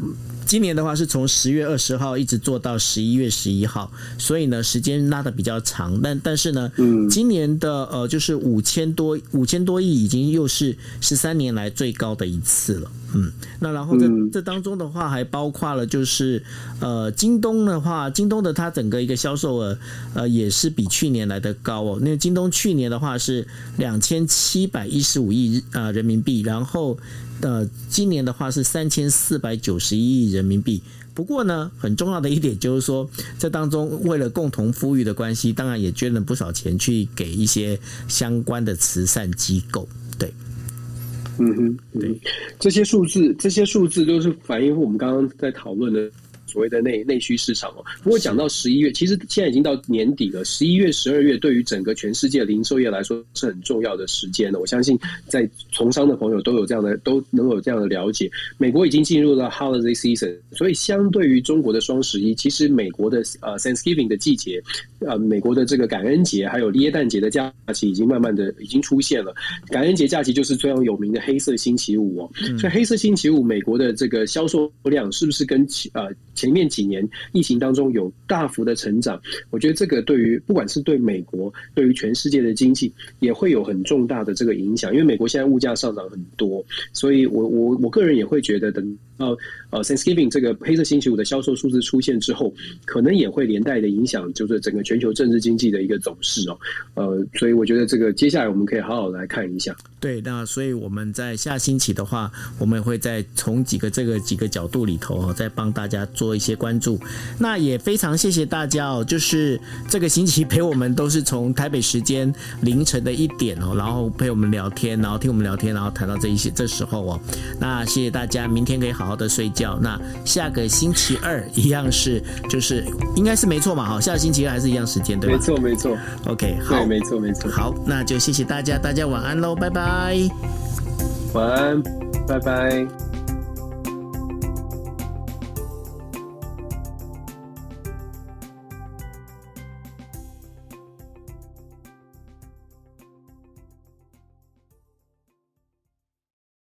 A: 今年的话是从十月二十号一直做到十一月十一号，所以呢时间拉的比较长，但但是呢，今年的呃就是五千多五千多亿已经又是十三年来最高的一次了，嗯，那然后这这当中的话还包括了就是呃京东的话，京东的它整个一个销售额呃也是比去年来的高哦，那京东去年的话是两千七百一十五亿啊人民币，然后。呃，今年的话是三千四百九十一亿人民币。不过呢，很重要的一点就是说，这当中为了共同富裕的关系，当然也捐了不少钱去给一些相关的慈善机构。对，
B: 嗯哼，对，这些数字，这些数字都是反映我们刚刚在讨论的。所谓的内内需市场哦，不过讲到十一月，其实现在已经到年底了。十一月、十二月对于整个全世界零售业来说是很重要的时间了。我相信在从商的朋友都有这样的，都能有这样的了解。美国已经进入了 holiday season，所以相对于中国的双十一，其实美国的呃 Thanksgiving 的季节，呃，美国的这个感恩节还有耶诞节的假期已经慢慢的已经出现了。感恩节假期就是非常有名的黑色星期五哦，所以黑色星期五美国的这个销售量是不是跟呃？前面几年疫情当中有大幅的成长，我觉得这个对于不管是对美国，对于全世界的经济也会有很重大的这个影响。因为美国现在物价上涨很多，所以我我我个人也会觉得，等到呃 Thanksgiving 这个黑色星期五的销售数字出现之后，可能也会连带的影响，就是整个全球政治经济的一个走势哦。呃，所以我觉得这个接下来我们可以好好来看一下。
A: 对，那所以我们在下星期的话，我们会再从几个这个几个角度里头再帮大家。做一些关注，那也非常谢谢大家哦。就是这个星期陪我们都是从台北时间凌晨的一点哦，然后陪我们聊天，然后听我们聊天，然后谈到这一些这时候哦。那谢谢大家，明天可以好好好的睡觉。那下个星期二一样是，就是应该是没错嘛，好，下个星期二还是一样时间对吧？
B: 没错没错。
A: OK，好，
B: 没错没错。
A: 好，那就谢谢大家，大家晚安喽，拜拜。
B: 晚安，拜拜。